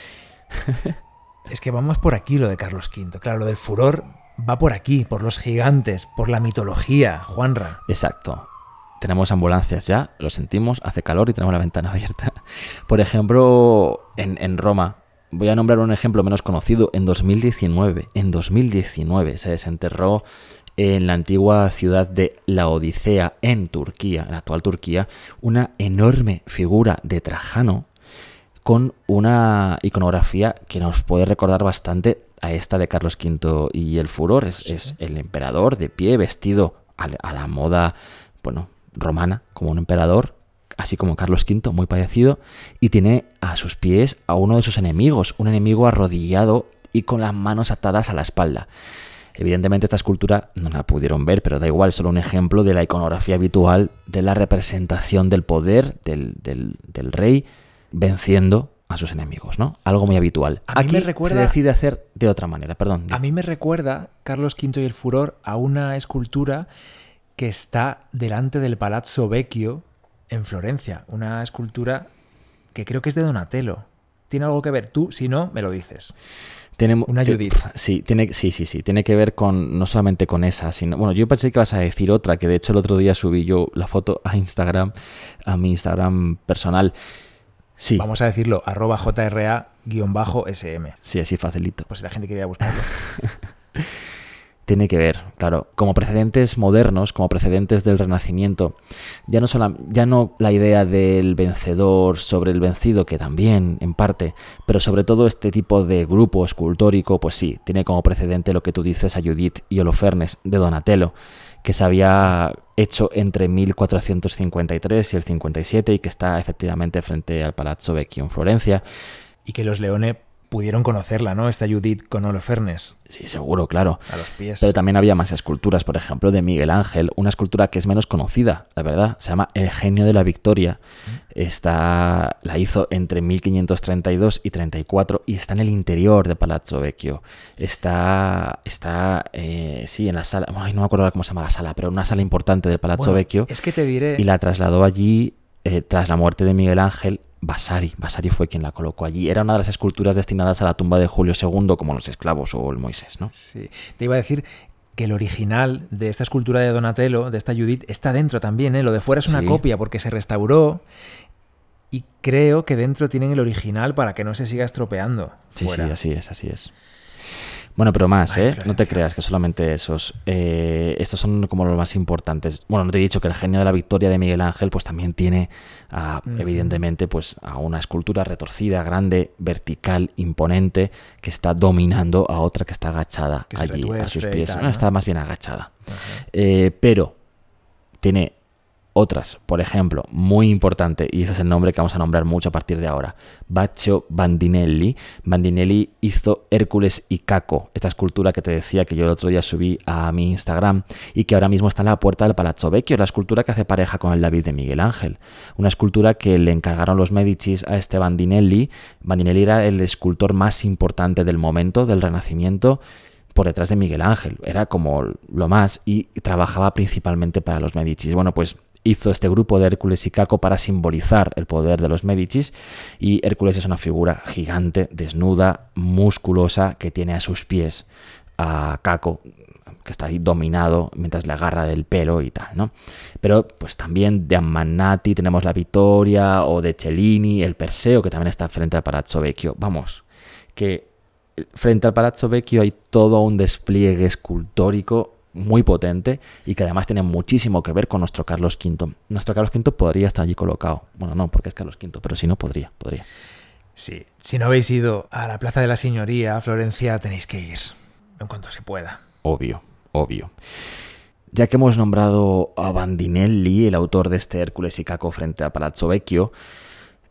es que vamos por aquí lo de Carlos V. Claro, lo del furor va por aquí, por los gigantes, por la mitología, Juanra. Exacto. Tenemos ambulancias ya, lo sentimos, hace calor y tenemos la ventana abierta. Por ejemplo, en, en Roma, voy a nombrar un ejemplo menos conocido, en 2019, en 2019 se desenterró en la antigua ciudad de La Odisea, en Turquía, en la actual Turquía, una enorme figura de Trajano con una iconografía que nos puede recordar bastante a esta de Carlos V y el furor. Es, es el emperador de pie, vestido a, la- a la moda, bueno, romana, como un emperador, así como Carlos V, muy parecido, y tiene a sus pies a uno de sus enemigos, un enemigo arrodillado y con las manos atadas a la espalda. Evidentemente esta escultura no la pudieron ver, pero da igual, es solo un ejemplo de la iconografía habitual de la representación del poder del, del- del rey venciendo a sus enemigos, ¿no? Algo muy habitual. A Aquí me recuerda- se decide hacer de otra manera, perdón. A mí me recuerda, Carlos V y el furor, a una escultura que está delante del Palazzo Vecchio en Florencia. Una escultura que creo que es de Donatello. ¿Tiene algo que ver? Tú, si no, me lo dices. Tiene, Una Judith. Sí, tiene, sí, sí, sí. Tiene que ver con no solamente con esa, sino. Bueno, yo pensé que vas a decir otra, que de hecho el otro día subí yo la foto a Instagram, a mi Instagram personal. Sí, Vamos a decirlo, arroba JRA-SM. sí, así facilito. Pues si la gente quiere ir a buscarlo. Tiene que ver, claro, como precedentes modernos, como precedentes del Renacimiento, ya no, ya no la idea del vencedor sobre el vencido, que también, en parte, pero sobre todo este tipo de grupo escultórico, pues sí, tiene como precedente lo que tú dices a Judith y Holofernes de Donatello, que se había hecho entre 1453 y el 57 y que está efectivamente frente al Palazzo Vecchio en Florencia. Y que los Leone pudieron conocerla, ¿no? Esta Judith con Holofernes Sí, seguro, claro. a los pies. Pero también había más esculturas, por ejemplo, de Miguel Ángel, una escultura que es menos conocida, la verdad, se llama El genio de la victoria. Está, la hizo entre 1532 y 34 y está en el interior de Palazzo Vecchio. Está, está eh, sí, en la sala, ay, no me acuerdo ahora cómo se llama la sala, pero una sala importante del Palazzo Bueno, Vecchio Es que te diré... y la trasladó allí eh, tras la muerte de Miguel Ángel. Vasari, Vasari fue quien la colocó allí. Era una de las esculturas destinadas a la tumba de Julio II, como los esclavos o el Moisés, ¿no? Sí. Te iba a decir que el original de esta escultura de Donatello, de esta Judith, está dentro también, ¿eh? Lo de fuera es una Sí. copia porque se restauró y creo que dentro tienen el original para que no se siga estropeando. Sí, fuera. sí, así es, así es. Bueno, pero más, ¿eh? No te creas que solamente esos. eh, estos son como los más importantes. Bueno, no te he dicho que el genio de la victoria de Miguel Ángel, pues también tiene, evidentemente, pues a una escultura retorcida, grande, vertical, imponente, que está dominando a otra que está agachada Que allí a sus pies. tal, ¿no? Está más bien agachada. Eh, pero tiene otras, por ejemplo, muy importante, y ese es el nombre que vamos a nombrar mucho a partir de ahora, Baccio Bandinelli. Bandinelli hizo Hércules y Caco, esta escultura que te decía que yo el otro día subí a mi Instagram y que ahora mismo está en la puerta del Palazzo Vecchio, la escultura que hace pareja con el David de Miguel Ángel. Una escultura que le encargaron los Medicis a este Bandinelli. Bandinelli era el escultor más importante del momento, del Renacimiento, por detrás de Miguel Ángel. Era como lo más y trabajaba principalmente para los Medicis. Bueno, pues hizo este grupo de Hércules y Caco para simbolizar el poder de los Medicis y Hércules es una figura gigante, desnuda, musculosa, que tiene a sus pies a Caco que está ahí dominado mientras le agarra del pelo y tal, ¿no? Pero pues también de Ammannati tenemos la Vittoria o de Cellini, el Perseo que también está frente al Palazzo Vecchio. Vamos, que frente al Palazzo Vecchio hay todo un despliegue escultórico muy potente y que además tiene muchísimo que ver con nuestro Carlos V. Nuestro Carlos V podría estar allí colocado. Bueno, no, porque es Carlos V, pero si no, podría, podría. Sí. Si no habéis ido a la Plaza de la Señoría, a Florencia, tenéis que ir. En cuanto se pueda. Obvio, obvio. Ya que hemos nombrado a Bandinelli, el autor de este Hércules y Caco frente a Palazzo Vecchio,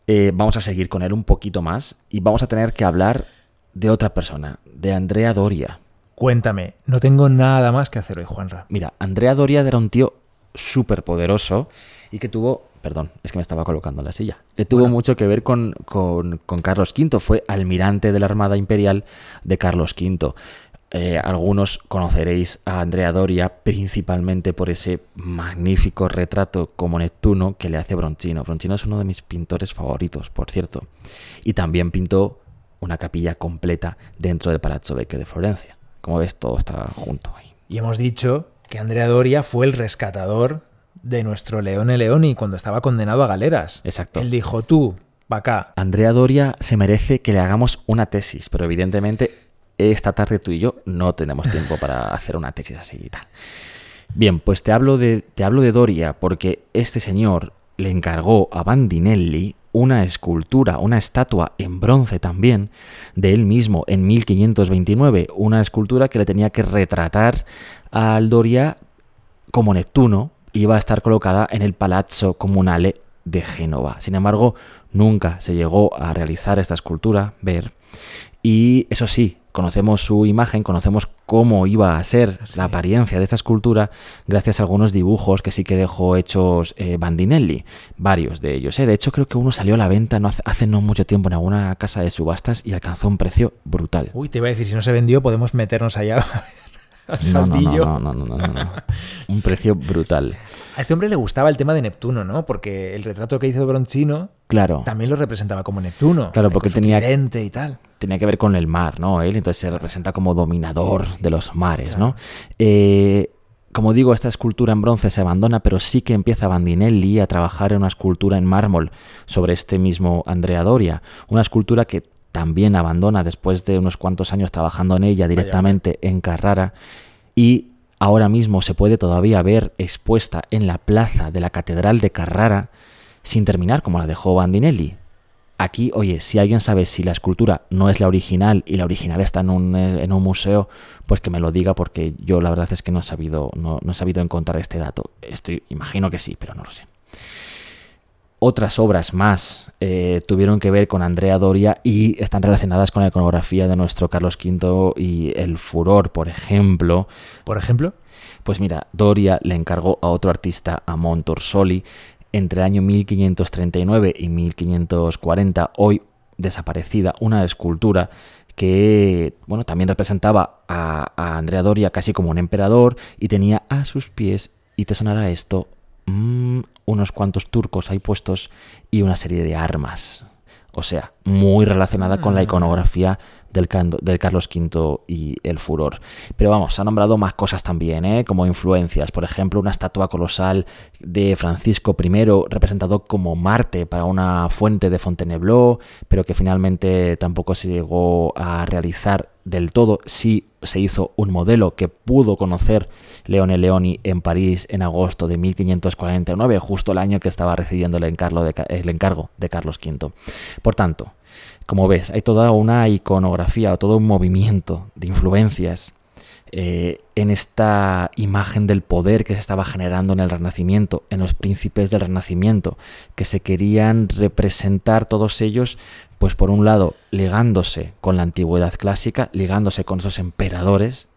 eh, vamos a seguir con él un poquito más y vamos a tener que hablar de otra persona, de Andrea Doria. Cuéntame, no tengo nada más que hacer hoy, Juanra. Mira, Andrea Doria era un tío súper poderoso y que tuvo, perdón, es que me estaba colocando en la silla, que tuvo Bueno. mucho que ver con, con- con Carlos V, fue almirante de la Armada Imperial de Carlos V. eh, algunos conoceréis a Andrea Doria principalmente por ese magnífico retrato como Neptuno que le hace Bronchino. Bronchino es uno de mis pintores favoritos, por cierto. Y también pintó una capilla completa dentro del Palazzo Vecchio de Florencia. Como ves, todo está junto ahí. Y hemos dicho que Andrea Doria fue el rescatador de nuestro Leone Leoni cuando estaba condenado a galeras. Exacto. Él dijo, tú, pa' acá. Andrea Doria se merece que le hagamos una tesis, pero evidentemente esta tarde tú y yo no tenemos tiempo para hacer una tesis así y tal. Bien, pues te hablo de, te hablo de Doria porque este señor le encargó a Bandinelli una escultura, una estatua en bronce también, de él mismo en 1529, una escultura que le tenía que retratar al Doria como Neptuno, iba a estar colocada en el Palazzo Comunale de Génova. Sin embargo, nunca se llegó a realizar esta escultura, ver, y eso sí, conocemos su imagen, conocemos cómo iba a ser la apariencia de esta escultura gracias a algunos dibujos que sí que dejó hechos eh, Bandinelli, varios de ellos. ¿eh? De hecho, creo que uno salió a la venta no hace, hace, no mucho tiempo en alguna casa de subastas y alcanzó un precio brutal. Uy, te iba a decir, si no se vendió, podemos meternos allá. Al saldillo. no, no, no, no. Un precio brutal. A este hombre le gustaba el tema de Neptuno, ¿no? Porque el retrato que hizo Bronchino Claro. también lo representaba como Neptuno. Claro, ahí porque tenía- y tal. tenía que ver con el mar, ¿no? Él entonces se representa como dominador de los mares, ¿no? Eh, como digo, esta escultura en bronce se abandona, pero sí que empieza Bandinelli a trabajar en una escultura en mármol sobre este mismo Andrea Doria, una escultura que también abandona después de unos cuantos años trabajando en ella directamente en Carrara y ahora mismo se puede todavía ver expuesta en la plaza de la Catedral de Carrara sin terminar como la dejó Bandinelli. Aquí, oye, si alguien sabe si la escultura no es la original y la original está en un, eh, en un museo, pues que me lo diga porque yo la verdad es que no he sabido, no, no he sabido encontrar este dato. Estoy, imagino que sí, pero no lo sé. Otras obras más eh, tuvieron que ver con Andrea Doria y están relacionadas con la iconografía de nuestro Carlos V y el furor, por ejemplo. Por ejemplo, Pues mira, Doria le encargó a otro artista, a Montorsoli, entre el año 1539 y 1540, hoy desaparecida, una escultura que, bueno, también representaba a, a Andrea Doria casi como un emperador y tenía a sus pies, y te sonará esto, mm, unos cuantos turcos ahí puestos y una serie de armas. O sea, muy relacionada con la iconografía del, Carlos V y el furor. Pero vamos, se han nombrado más cosas también, ¿eh? como influencias. Por ejemplo, una estatua colosal de Francisco I representado como Marte para una fuente de Fontainebleau, pero que finalmente tampoco se llegó a realizar del todo. Sí se hizo un modelo que pudo conocer Leone Leoni en París en agosto de 1549, justo el año que estaba recibiendo el encargo de, Carlos V. Por tanto, como ves, hay toda una iconografía o todo un movimiento de influencias eh, en esta imagen del poder que se estaba generando en el Renacimiento, en los príncipes del Renacimiento, que se querían representar todos ellos, pues por un lado, ligándose con la antigüedad clásica, ligándose con esos emperadores,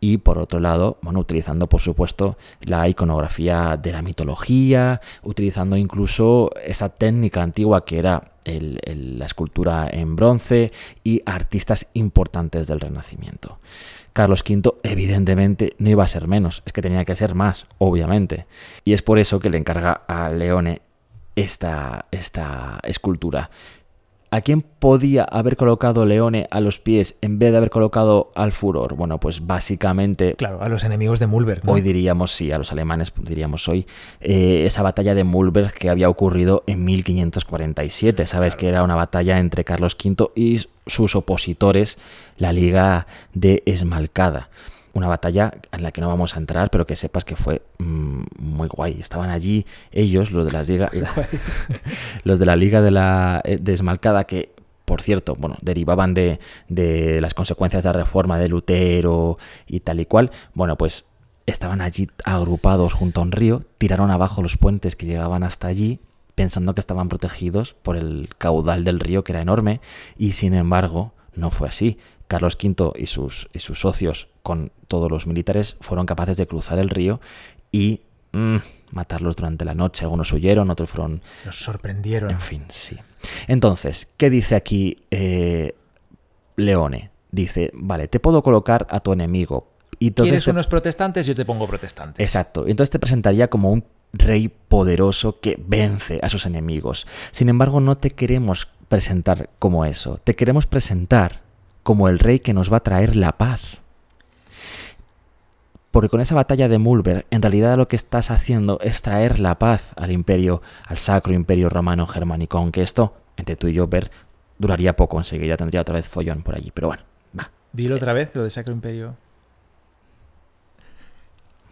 y por otro lado, bueno, utilizando por supuesto la iconografía de la mitología, utilizando incluso esa técnica antigua que era la escultura en bronce y artistas importantes del Renacimiento. Carlos V evidentemente no iba a ser menos, es que tenía que ser más, obviamente. Y es por eso que le encarga a Leone esta, esta escultura. ¿A quién podía haber colocado Leone a los pies en vez de haber colocado al furor? Bueno, pues básicamente claro, a los enemigos de Mulberg. ¿no? Hoy diríamos, sí, a los alemanes diríamos hoy, eh, esa batalla de Mulberg que había ocurrido en 1547. Sabes que era una batalla entre Carlos V y sus opositores, la Liga de Esmalcada. Una batalla en la que no vamos a entrar, pero que sepas que fue mm, muy guay. Estaban allí ellos, los de las liga, los de la Liga de la eh, de Esmalcada, que por cierto, bueno, derivaban de, de las consecuencias de la reforma de Lutero y tal y cual. Bueno, pues estaban allí agrupados junto a un río, tiraron abajo los puentes que llegaban hasta allí, pensando que estaban protegidos por el caudal del río, que era enorme, y sin embargo, no fue así. Carlos V y sus, y sus socios, con todos los militares, fueron capaces de cruzar el río y mm, matarlos durante la noche. Algunos huyeron, otros fueron Los sorprendieron. en fin, sí. Entonces, ¿qué dice aquí eh, Leone? dice, vale, te puedo colocar a tu enemigo. Y entonces ¿Quieres te- unos protestantes? Yo te pongo protestantes. Exacto. Entonces te presentaría como un rey poderoso que vence a sus enemigos. Sin embargo, no te queremos presentar como eso. Te queremos presentar como el rey que nos va a traer la paz. Porque con esa batalla de Mulberg, en realidad lo que estás haciendo es traer la paz al imperio, al sacro imperio romano germánico. Aunque esto, entre tú y yo, ver, duraría poco. Enseguida tendría otra vez follón por allí. Pero bueno, va. Dilo otra vez, lo de Sacro Imperio.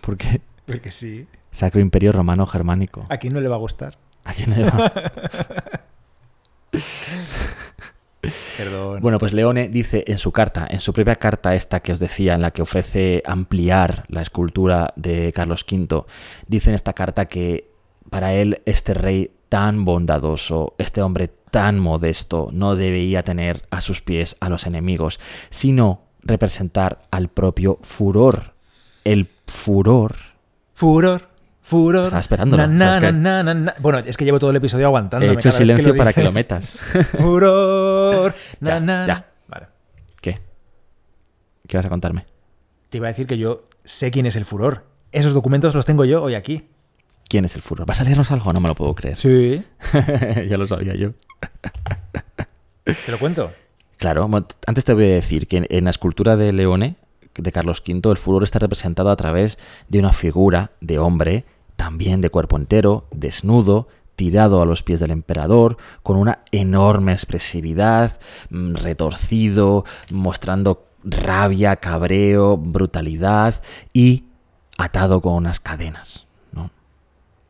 Porque Porque sí. sacro imperio romano germánico. ¿A quién no le va a gustar? ¿A quién le va? Perdón. Bueno, pues Leone dice en su carta, en su propia carta esta que os decía, en la que ofrece ampliar la escultura de Carlos V, dice en esta carta que para él este rey tan bondadoso, este hombre tan modesto, no debía tener a sus pies a los enemigos, sino representar al propio furor. El furor. Furor, furor. Estaba na. Bueno, es que llevo todo el episodio aguantando. He hecho silencio para que lo metas. Furor. Ya. Vale. ¿Qué? ¿Qué vas a contarme? Te iba a decir que yo sé quién es el furor. Esos documentos los tengo yo hoy aquí. ¿Quién es el furor? ¿Vas a leernos algo? No me lo puedo creer. Sí. ya lo sabía yo. ¿Te lo cuento? Claro, antes te voy a decir que en, en la escultura de Leone, de Carlos V, el furor está representado a través de una figura de hombre, también de cuerpo entero, desnudo, tirado a los pies del emperador, con una enorme expresividad, mm, retorcido, mostrando rabia, cabreo, brutalidad y atado con unas cadenas. ¿no?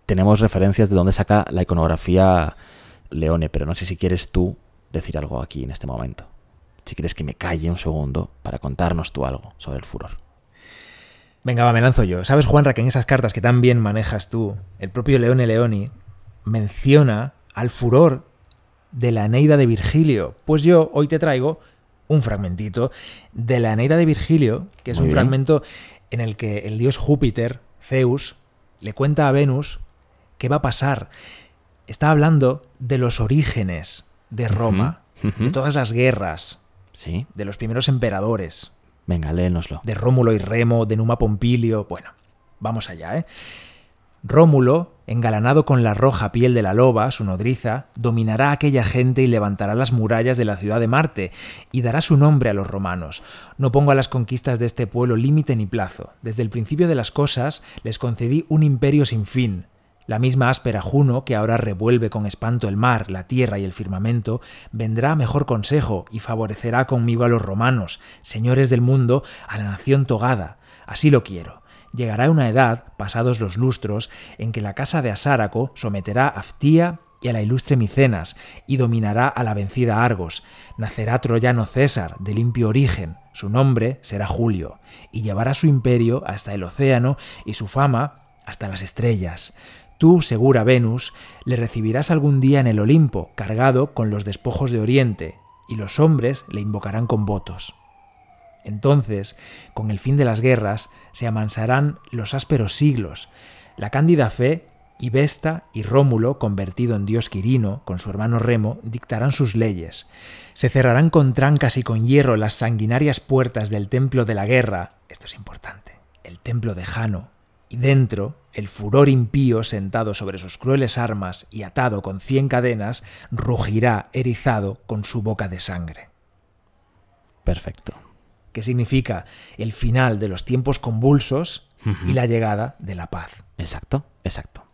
Tenemos referencias de dónde saca la iconografía Leone, pero no sé si quieres tú decir algo aquí en este momento. Si quieres que me calle un segundo para contarnos tú algo sobre el furor. Venga, va, me lanzo yo. ¿Sabes, Juanra, que en esas cartas que tan bien manejas tú, el propio Leone Leoni menciona al furor de la Eneida de Virgilio? Pues yo hoy te traigo un fragmentito de la Eneida de Virgilio, que es Muy un bien. fragmento en el que el dios Júpiter, Zeus, le cuenta a Venus qué va a pasar. Está hablando de los orígenes de Roma, de todas las guerras, Sí, de los primeros emperadores, venga, léenoslo. de Rómulo y Remo, de Numa Pompilio. Bueno, vamos allá, ¿eh? Rómulo, engalanado con la roja piel de la loba, su nodriza, dominará a aquella gente y levantará las murallas de la ciudad de Marte, y dará su nombre a los romanos. No pongo a las conquistas de este pueblo límite ni plazo. Desde el principio de las cosas les concedí un imperio sin fin. La misma áspera Juno, que ahora revuelve con espanto el mar, la tierra y el firmamento, vendrá a mejor consejo y favorecerá conmigo a los romanos, señores del mundo, a la nación togada. Así lo quiero. Llegará una edad, pasados los lustros, en que la casa de Asáraco someterá a Ftía y a la ilustre Micenas, y dominará a la vencida Argos. Nacerá troyano César, de limpio origen, su nombre será Julio, y llevará su imperio hasta el océano y su fama hasta las estrellas. Tú, segura Venus, le recibirás algún día en el Olimpo, cargado con los despojos de Oriente, y los hombres le invocarán con votos. Entonces, con el fin de las guerras, se amansarán los ásperos siglos. La cándida fe, y Vesta y Rómulo, convertido en dios Quirino, con su hermano Remo, dictarán sus leyes. Se cerrarán con trancas y con hierro las sanguinarias puertas del templo de la guerra, esto es importante, el templo de Jano, y dentro, el furor impío sentado sobre sus crueles armas y atado con cien cadenas, rugirá erizado con su boca de sangre Perfecto. que significa el final de los tiempos convulsos y la llegada de la paz. Exacto, exacto.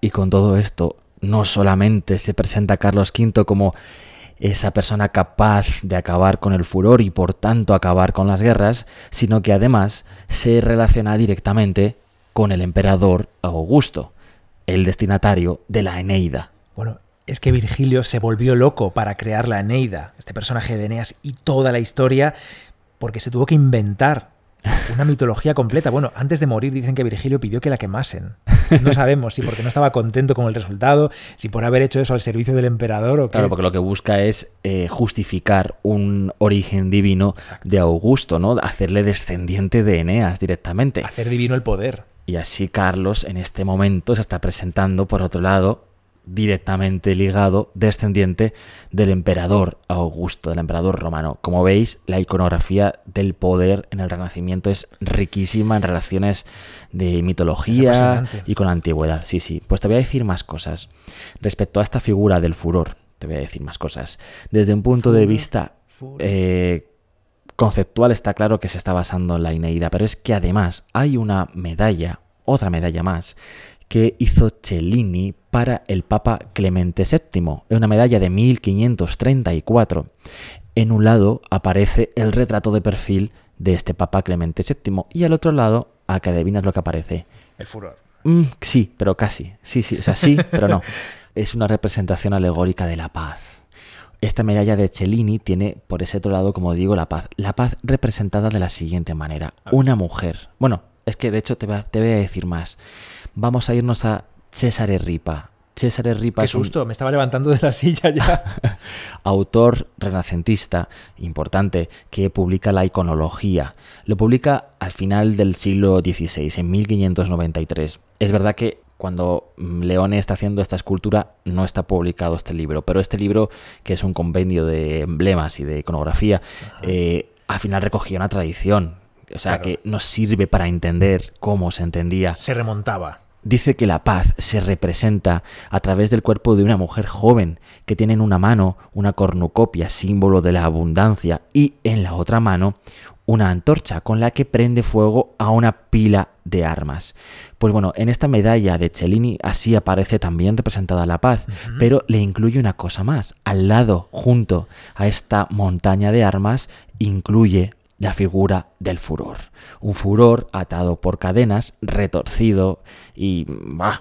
Y con todo esto, no solamente se presenta a Carlos V como esa persona capaz de acabar con el furor y por tanto acabar con las guerras, sino que además se relaciona directamente con el emperador Augusto, el destinatario de la Eneida. Bueno, es que Virgilio se volvió loco para crear la Eneida, este personaje de Eneas y toda la historia, porque se tuvo que inventar una mitología completa. Bueno, antes de morir dicen que Virgilio pidió que la quemasen. No sabemos si porque no estaba contento con el resultado, si por haber hecho eso al servicio del emperador o qué. Claro, porque lo que busca es eh, justificar un origen divino Exacto. de Augusto, ¿no? Hacerle descendiente de Eneas directamente. Hacer divino el poder. Y así Carlos en este momento se está presentando, por otro lado, directamente ligado, descendiente del emperador Augusto, del emperador romano. Como veis, la iconografía del poder en el Renacimiento es riquísima en relaciones de mitología y con la antigüedad. Sí, sí. Pues te voy a decir más cosas. Respecto a esta figura del furor, te voy a decir más cosas. Desde un punto de vista eh, conceptual está claro que se está basando en la Ineida, pero es que además hay una medalla, otra medalla más, que hizo Cellini para el Papa Clemente VII. Es una medalla de 1534. En un lado aparece el retrato de perfil de este Papa Clemente VII y al otro lado, a que adivinas lo que aparece. El furor. Mm, sí, pero casi. Sí, sí, o sea, sí, pero no. Es una representación alegórica de la paz. Esta medalla de Cellini tiene por ese otro lado, como digo, la paz. La paz representada de la siguiente manera. Una mujer. Bueno, es que de hecho te, te voy a decir más vamos a irnos a Cesare Ripa. Cesare Ripa. Qué susto, me estaba levantando de la silla ya. autor renacentista importante que publica la iconología. Lo publica al final del siglo XVI, en 1593. Es verdad que cuando Leone está haciendo esta escultura no está publicado este libro, pero este libro, que es un compendio de emblemas y de iconografía, eh, al final recogía una tradición. O sea, que nos sirve para entender cómo se entendía. Se remontaba dice que la paz se representa a través del cuerpo de una mujer joven que tiene en una mano una cornucopia, símbolo de la abundancia, y en la otra mano una antorcha con la que prende fuego a una pila de armas. Pues bueno, en esta medalla de Cellini así aparece también representada la paz, pero le incluye una cosa más. Al lado, junto a esta montaña de armas, incluye la figura del furor. Un furor atado por cadenas, retorcido y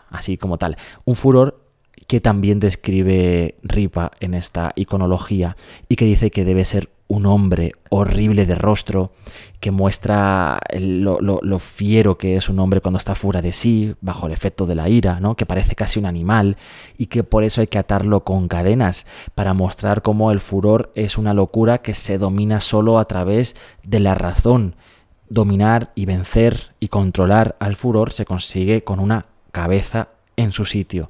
así como tal. Un furor que también describe Ripa en esta iconología y que dice que debe ser un hombre horrible de rostro que muestra lo, fiero que es un hombre cuando está fuera de sí, bajo el efecto de la ira, ¿no? que parece casi un animal y que por eso hay que atarlo con cadenas para mostrar cómo el furor es una locura que se domina solo a través de la razón. Dominar y vencer y controlar al furor se consigue con una cabeza en su sitio.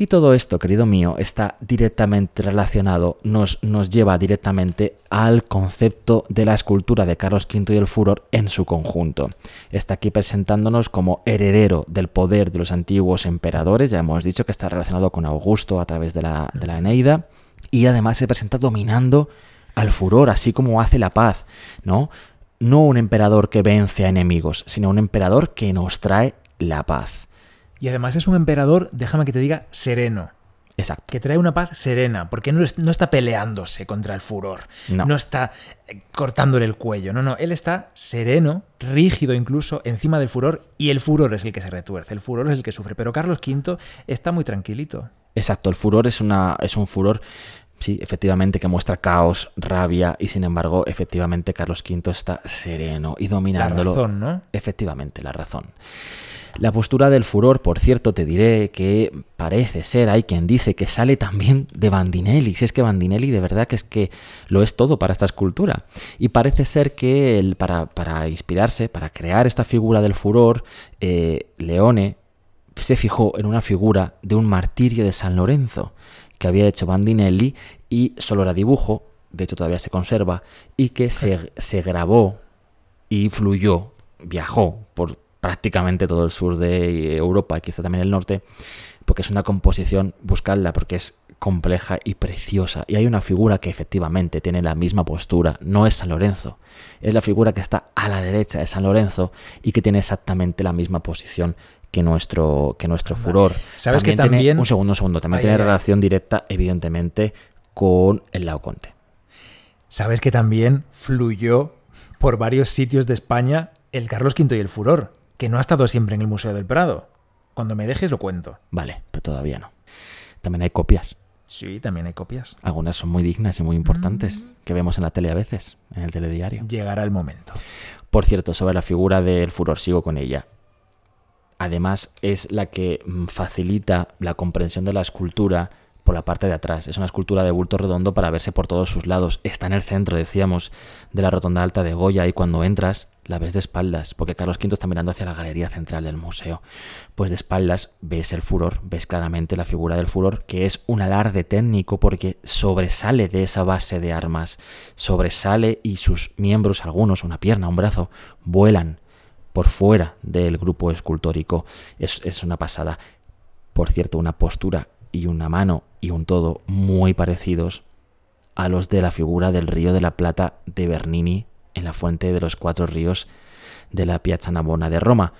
Y todo esto, querido mío, está directamente relacionado, nos, nos lleva directamente al concepto de la escultura de Carlos V y el furor en su conjunto. Está aquí presentándonos como heredero del poder de los antiguos emperadores, ya hemos dicho que está relacionado con Augusto a través de la, de la Eneida, y además se presenta dominando al furor, así como hace la paz, ¿no? No un emperador que vence a enemigos, sino un emperador que nos trae la paz. Y además es un emperador, déjame que te diga, sereno. Exacto. Que trae una paz serena, porque no, no está peleándose contra el furor, no. está eh, cortándole el cuello, no, no, él está sereno, rígido incluso, encima del furor, y el furor es el que se retuerce, el furor es el que sufre, pero Carlos V está muy tranquilito. Exacto, el furor es, una, es un furor sí, efectivamente, que muestra caos, rabia, y sin embargo, efectivamente, Carlos V está sereno y dominándolo. La razón, ¿no? Efectivamente, la razón. La postura del furor, por cierto, te diré que parece ser, hay quien dice que sale también de Bandinelli. Si es que Bandinelli de verdad que es que lo es todo para esta escultura. Y parece ser que para, inspirarse, para crear esta figura del furor, eh, Leone se fijó en una figura de un martirio de San Lorenzo que había hecho Bandinelli y solo era dibujo, de hecho todavía se conserva, y que se, se grabó y fluyó, viajó por prácticamente todo el sur de Europa y quizá también el norte, porque es una composición, buscadla porque es compleja y preciosa. Y hay una figura que efectivamente tiene la misma postura, no es San Lorenzo, es la figura que está a la derecha de San Lorenzo y que tiene exactamente la misma posición que nuestro, que nuestro furor. ¿Sabes que también... un segundo, un segundo, también tiene relación directa, evidentemente, con el Laoconte. ¿Sabes que también fluyó por varios sitios de España el Carlos V y el furor? Que no ha estado siempre en el Museo del Prado. Cuando me dejes lo cuento. Vale, pero todavía no. También hay copias. Sí, también hay copias. Algunas son muy dignas y muy importantes, mm. que vemos en la tele a veces, en el telediario. Llegará el momento. Por cierto, sobre la figura del furor, sigo con ella. Además, es la que mm, facilita la comprensión de la escultura por la parte de atrás. Es una escultura de bulto redondo para verse por todos sus lados. Está en el centro, decíamos, de la rotonda alta de Goya y cuando entras la ves de espaldas, porque Carlos V está mirando hacia la galería central del museo. Pues de espaldas ves el furor, ves claramente la figura del furor, que es un alarde técnico porque sobresale de esa base de armas, sobresale y sus miembros, algunos, una pierna, un brazo, vuelan por fuera del grupo escultórico. Es, es una pasada. Por cierto, una postura y una mano y un todo muy parecidos a los de la figura del Río de la Plata de Bernini en la fuente de los cuatro ríos de la Piazza Navona de Roma.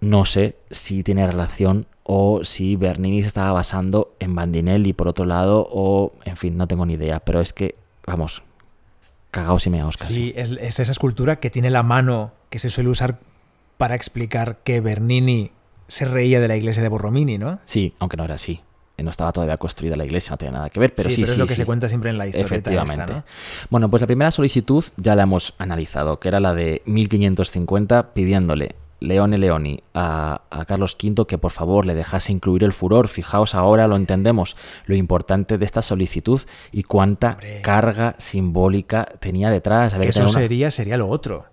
No sé si tiene relación o si Bernini se estaba basando en Bandinelli por otro lado o en fin, no tengo ni idea, pero es que vamos, cagaos y meaos casi. Sí, es, es esa escultura que tiene la mano que se suele usar para explicar que Bernini se reía de la iglesia de Borromini, ¿no? Sí, aunque no era así. No estaba todavía construida la iglesia, no tenía nada que ver, pero sí, sí, pero es sí, lo que sí. se cuenta siempre en la historia. Efectivamente. Esta, ¿no? Bueno, pues la primera solicitud ya la hemos analizado, que era la de 1550, pidiéndole Leone Leoni a, a Carlos V que por favor le dejase incluir el furor. Fijaos, ahora lo entendemos, lo importante de esta solicitud y cuánta Hombre. carga simbólica tenía detrás. Había Que eso una- sería, sería lo otro.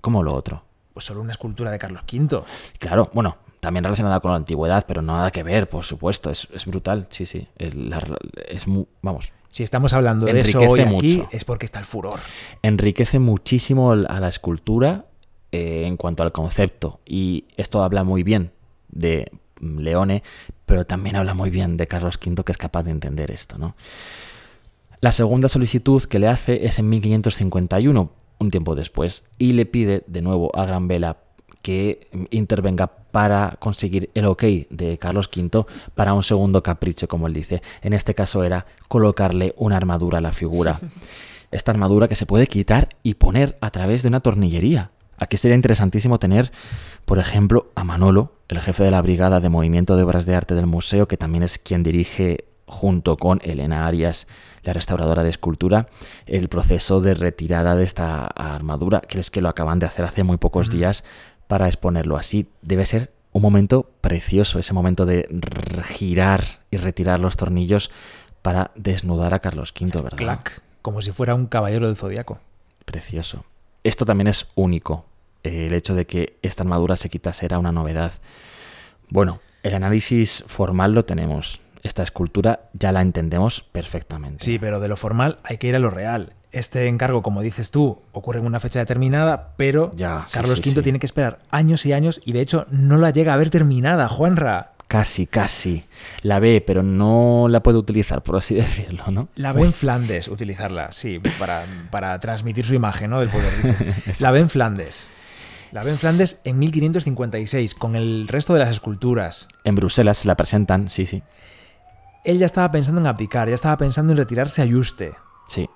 como lo otro. Pues solo una escultura de Carlos V. Claro, bueno, también relacionada con la antigüedad, pero nada que ver, por supuesto. Es, es brutal, sí, sí. Es, la- es mu- vamos, Si estamos hablando de eso hoy aquí, mucho. es porque está el furor. enriquece muchísimo a la escultura eh, en cuanto al concepto. Y esto habla muy bien de mm, Leone, pero también habla muy bien de Carlos V, que es capaz de entender esto, ¿no? La segunda solicitud que le hace es en 1551, un tiempo después, y le pide de nuevo a Gran Vela que intervenga para conseguir el ok de Carlos V para un segundo capricho, como él dice. En este caso era colocarle una armadura a la figura. Esta armadura que se puede quitar y poner a través de una tornillería. Aquí sería interesantísimo tener, por ejemplo, a Manolo, el jefe de la Brigada de Movimiento de Obras de Arte del museo, que también es quien dirige, junto con Elena Arias, la restauradora de escultura, el proceso de retirada de esta armadura, que es que lo acaban de hacer hace muy pocos días para exponerlo así. Debe ser un momento precioso, ese momento de girar y retirar los tornillos para desnudar a Carlos V, ¿verdad? Clac. Como si fuera un caballero del zodiaco. Precioso. Esto también es único. Eh, El hecho de que esta armadura se quitase era una novedad. Bueno, el análisis formal lo tenemos. Esta escultura ya la entendemos perfectamente. Sí, pero de lo formal hay que ir a lo real. Este encargo, como dices tú, ocurre en una fecha determinada, pero Ya, sí, Carlos sí, V sí. tiene que esperar años y años y de hecho no la llega a ver terminada, Juanra. Casi, casi. La ve, pero no la puede utilizar, por así decirlo, ¿no? La ve en Flandes utilizarla, sí, para, para transmitir su imagen, ¿no? Del poder. La ve en Flandes. La ve en Flandes en 1556, con el resto de las esculturas. En Bruselas se la presentan, sí, sí. Él ya estaba pensando en abdicar, ya estaba pensando en retirarse a Yuste. Sí.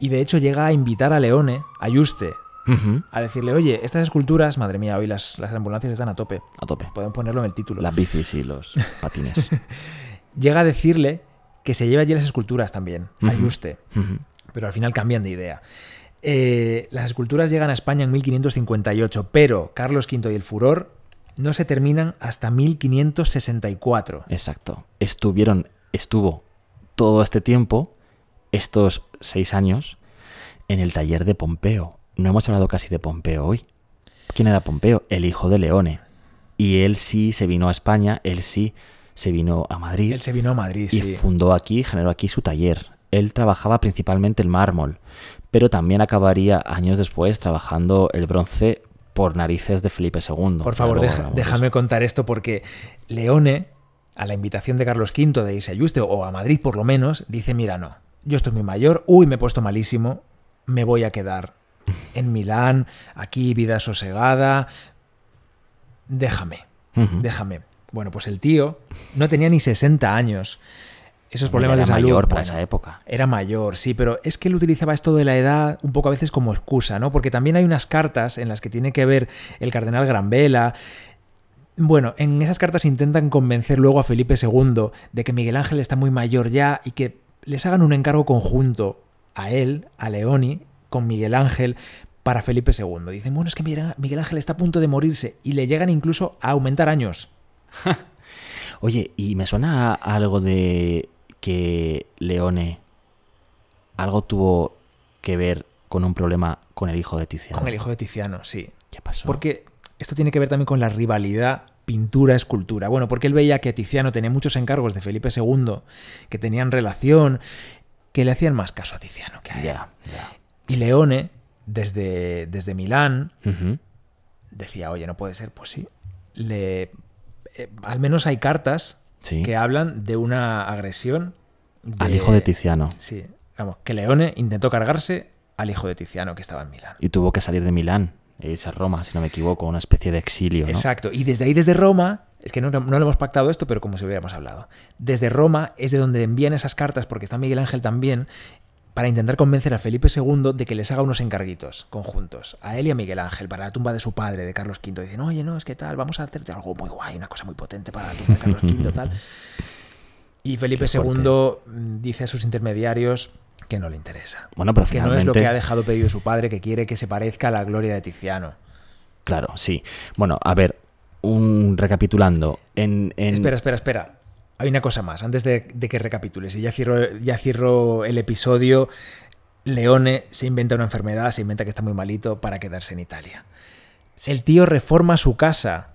Y de hecho llega a invitar a Leone, a Yuste, Ujú. a decirle, oye, estas esculturas, madre mía, hoy las, las ambulancias están a tope. A tope. Pueden ponerlo en el título. Las bicis y los patines. Llega a decirle que se lleve allí las esculturas también, a Ujú. Yuste. Ujú. pero al final cambian de idea. Eh, las esculturas llegan a España en 1558, pero Carlos V y el furor no se terminan hasta 1564. Exacto. Estuvieron, estuvo todo este tiempo, estos seis años, en el taller de Pompeo. No hemos hablado casi de Pompeo hoy. ¿Quién era Pompeo? El hijo de Leone. Y él sí se vino a España, él sí se vino a Madrid Él se vino a Madrid, y sí. fundó aquí, generó aquí su taller. Él trabajaba principalmente el mármol, pero también acabaría años después trabajando el bronce por narices de Felipe II. Por favor, deja- déjame contar esto porque Leone, a la invitación de Carlos V de irse a Yuste, o a Madrid por lo menos, dice, mira, no, yo estoy muy mayor, uy, me he puesto malísimo, me voy a quedar en Milán, aquí vida sosegada, déjame, déjame. Bueno, pues el tío no tenía ni 60 años. Esos problemas era de salud. mayor para bueno, esa época. Era mayor, sí, pero es que él utilizaba esto de la edad un poco a veces como excusa, ¿no? Porque también hay unas cartas en las que tiene que ver el cardenal Granvela. Bueno, en esas cartas intentan convencer luego a Felipe II de que Miguel Ángel está muy mayor ya y que les hagan un encargo conjunto a él, a Leoni, con Miguel Ángel para Felipe II. Dicen, bueno, es que Miguel Ángel está a punto de morirse y le llegan incluso a aumentar años. Oye, y me suena algo de que Leone algo tuvo que ver con un problema con el hijo de Tiziano. Con el hijo de Tiziano, sí. ¿Qué pasó? Porque esto tiene que ver también con la rivalidad pintura-escultura. Bueno, porque él veía que Tiziano tenía muchos encargos de Felipe II, que tenían relación, que le hacían más caso a Tiziano que a él. Y Leone, desde, desde Milán, decía, oye, no puede ser, pues sí. Le, eh, al menos hay cartas Sí. que hablan de una agresión Al hijo de Tiziano. Sí, vamos, que Leone intentó cargarse al hijo de Tiziano que estaba en Milán. Y tuvo que salir de Milán, e irse a Roma, si no me equivoco, una especie de exilio. ¿no? Exacto. Y desde ahí, desde Roma, es que no, no lo hemos pactado esto, pero como si hubiéramos hablado. Desde Roma es de donde envían esas cartas, porque está Miguel Ángel también, para intentar convencer a Felipe II de que les haga unos encarguitos conjuntos, a él y a Miguel Ángel, para la tumba de su padre, de Carlos V. Dicen, oye, no, es que tal, vamos a hacerte algo muy guay, una cosa muy potente para la tumba de Carlos V, tal. Y Felipe. II mm, dice a sus intermediarios que no le interesa. Bueno, pero Que no es lo finalmente- que ha dejado pedido su padre, que quiere que se parezca a la gloria de Tiziano. Claro, sí. Bueno, a ver, un recapitulando. En, en- Espera, espera, espera. Hay una cosa más, antes de, de que recapitules. Y ya cierro, ya cierro el episodio. Leone se inventa una enfermedad, se inventa que está muy malito para quedarse en Italia. El tío reforma su casa.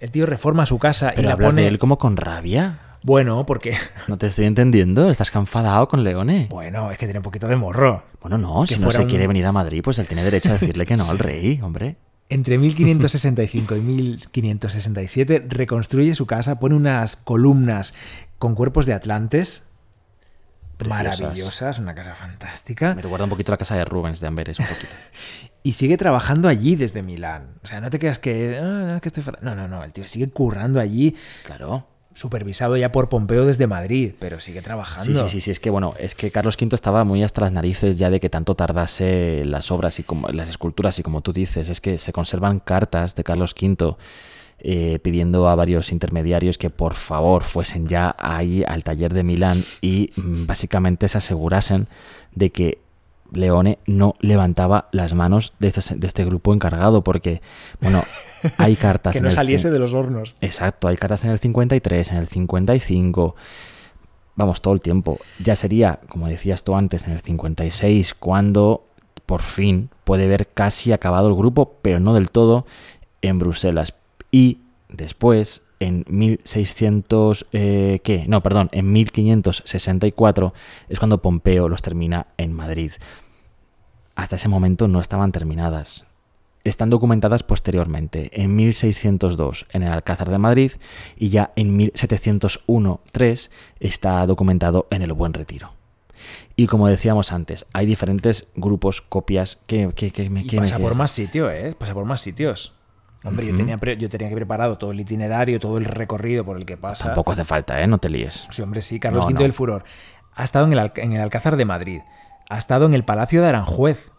El tío reforma su casa y pero la hablas pone. de él como con rabia. Bueno, porque. No te estoy entendiendo. Estás canfadado con Leone. Bueno, es que tiene un poquito de morro. Bueno, no, que si no se un- quiere venir a Madrid, pues él tiene derecho a decirle que no al rey, hombre. Entre 1565 y 1567 reconstruye su casa, pone unas columnas con cuerpos de atlantes. Preciosas. Maravillosas, una casa fantástica. Me recuerda un poquito la casa de Rubens de Amberes, un poquito. Y sigue trabajando allí desde Milán. O sea, no te creas que, "Ah, no, que estoy fatal". No, no, no. El tío sigue currando allí, Claro. Supervisado ya por Pompeo desde Madrid, pero sigue Sí, trabajando. sí, sí, sí, es que bueno, es que Carlos V estaba muy hasta las narices ya de que tanto tardase las obras y como las esculturas y como tú dices, es que se conservan cartas de Carlos V eh, pidiendo a varios intermediarios que por favor fuesen ya ahí al taller de Milán y mm, básicamente se asegurasen de que Leone no levantaba las manos de este, de este grupo encargado porque, bueno, hay cartas Que en no el saliese de los hornos. Exacto, hay cartas en el 53, en el 55, vamos, todo el tiempo. Ya sería, como decías tú antes, en el 56, cuando por fin puede ver casi acabado el grupo, pero no del todo, en Bruselas. Y después, en 1600, eh, ¿qué? No, perdón, en 1564 es cuando Pompeo los termina en Madrid. Hasta ese momento no estaban terminadas están documentadas posteriormente, en 1602 en el Alcázar de Madrid y ya en 1701-3 está documentado en el Buen Retiro. Y como decíamos antes, hay diferentes grupos, copias que... que, que Y que me pasa por más sitios, ¿eh? Pasa por más sitios. Hombre, yo, tenía pre- yo tenía que preparado todo el itinerario, todo el recorrido por el que pasa. Tampoco hace falta, ¿eh? No te líes. Sí, hombre, sí, Carlos No, V no. del Furor. Ha estado en el, Al- en el Alcázar de Madrid. Ha estado en el Palacio de Aranjuez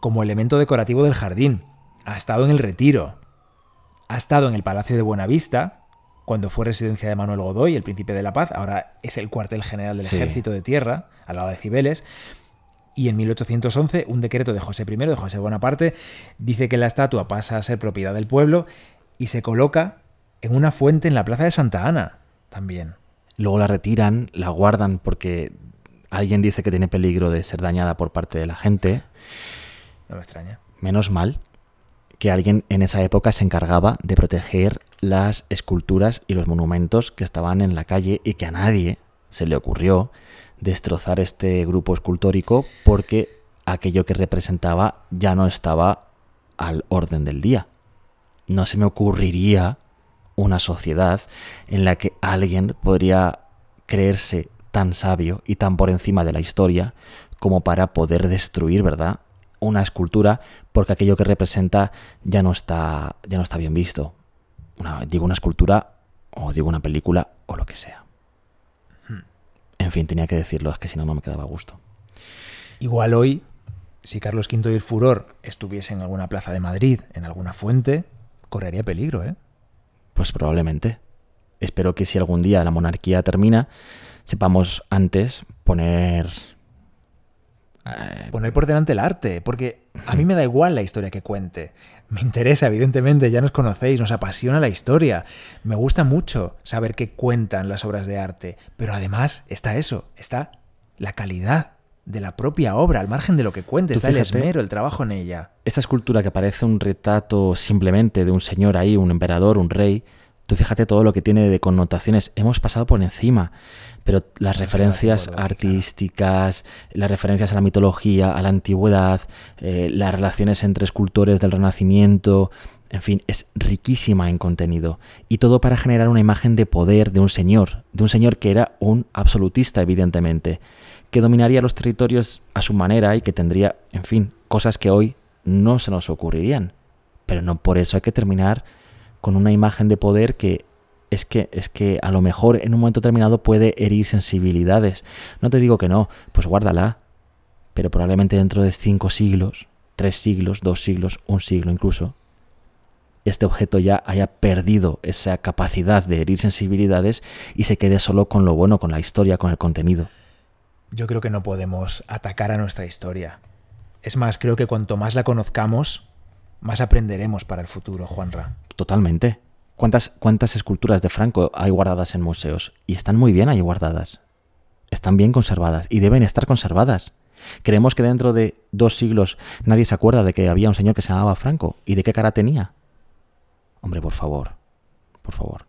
como elemento decorativo del jardín. Ha estado en el Retiro. Ha estado en el Palacio de Buenavista, cuando fue residencia de Manuel Godoy, el príncipe de la paz. Ahora es el cuartel general del Sí. ejército de tierra, al lado de Cibeles. Y en 1811, un decreto de José I, de José Bonaparte, dice que la estatua pasa a ser propiedad del pueblo y se coloca en una fuente en la plaza de Santa Ana, también. Luego la retiran, la guardan porque alguien dice que tiene peligro de ser dañada por parte de la gente. No me extraña. Menos mal que alguien en esa época se encargaba de proteger las esculturas y los monumentos que estaban en la calle y que a nadie se le ocurrió destrozar este grupo escultórico porque aquello que representaba ya no estaba al orden del día. No se me ocurriría una sociedad en la que alguien podría creerse tan sabio y tan por encima de la historia como para poder destruir, ¿verdad? Una escultura porque aquello que representa ya no está, ya no está bien visto. Digo una escultura o digo una película o lo que sea. En fin, tenía que decirlo, es que si no, no me quedaba a gusto. Igual hoy, si Carlos V y el Furor estuviese en alguna plaza de Madrid, en alguna fuente, correría peligro, ¿eh? Pues probablemente. Espero que si algún día la monarquía termina, sepamos antes poner... eh, Poner por delante el arte, porque a mí me da igual la historia que cuente. Me interesa, evidentemente, ya nos conocéis, nos apasiona la historia. Me gusta mucho saber qué cuentan las obras de arte, pero además está eso, está la calidad de la propia obra, al margen de lo que cuente, Tú está el esmero, el trabajo en ella. Esta escultura que parece un retrato simplemente de un señor ahí, un emperador, un rey, tú fíjate todo lo que tiene de connotaciones. Hemos pasado por encima, pero las referencias artísticas, las referencias a la mitología, a la antigüedad, eh, las relaciones entre escultores del Renacimiento, en fin, es riquísima en contenido. Y todo para generar una imagen de poder de un señor, de un señor que era un absolutista, evidentemente, que dominaría los territorios a su manera y que tendría, en fin, cosas que hoy no se nos ocurrirían. Pero no por eso hay que terminar con una imagen de poder que es que es que a lo mejor en un momento determinado puede herir sensibilidades. No te digo que no, pues guárdala. Pero probablemente dentro de cinco siglos, tres siglos, dos siglos, un siglo incluso, este objeto ya haya perdido esa capacidad de herir sensibilidades y se quede solo con lo bueno, con la historia, con el contenido. Yo creo que no podemos atacar a nuestra historia. Es más, creo que cuanto más la conozcamos, más aprenderemos para el futuro, Juanra. Totalmente. ¿Cuántas, ¿Cuántas esculturas de Franco hay guardadas en museos? Y están muy bien ahí guardadas. Están bien conservadas y deben estar conservadas. Creemos que dentro de dos siglos nadie se acuerda de que había un señor que se llamaba Franco y de qué cara tenía. Hombre, por favor, por favor.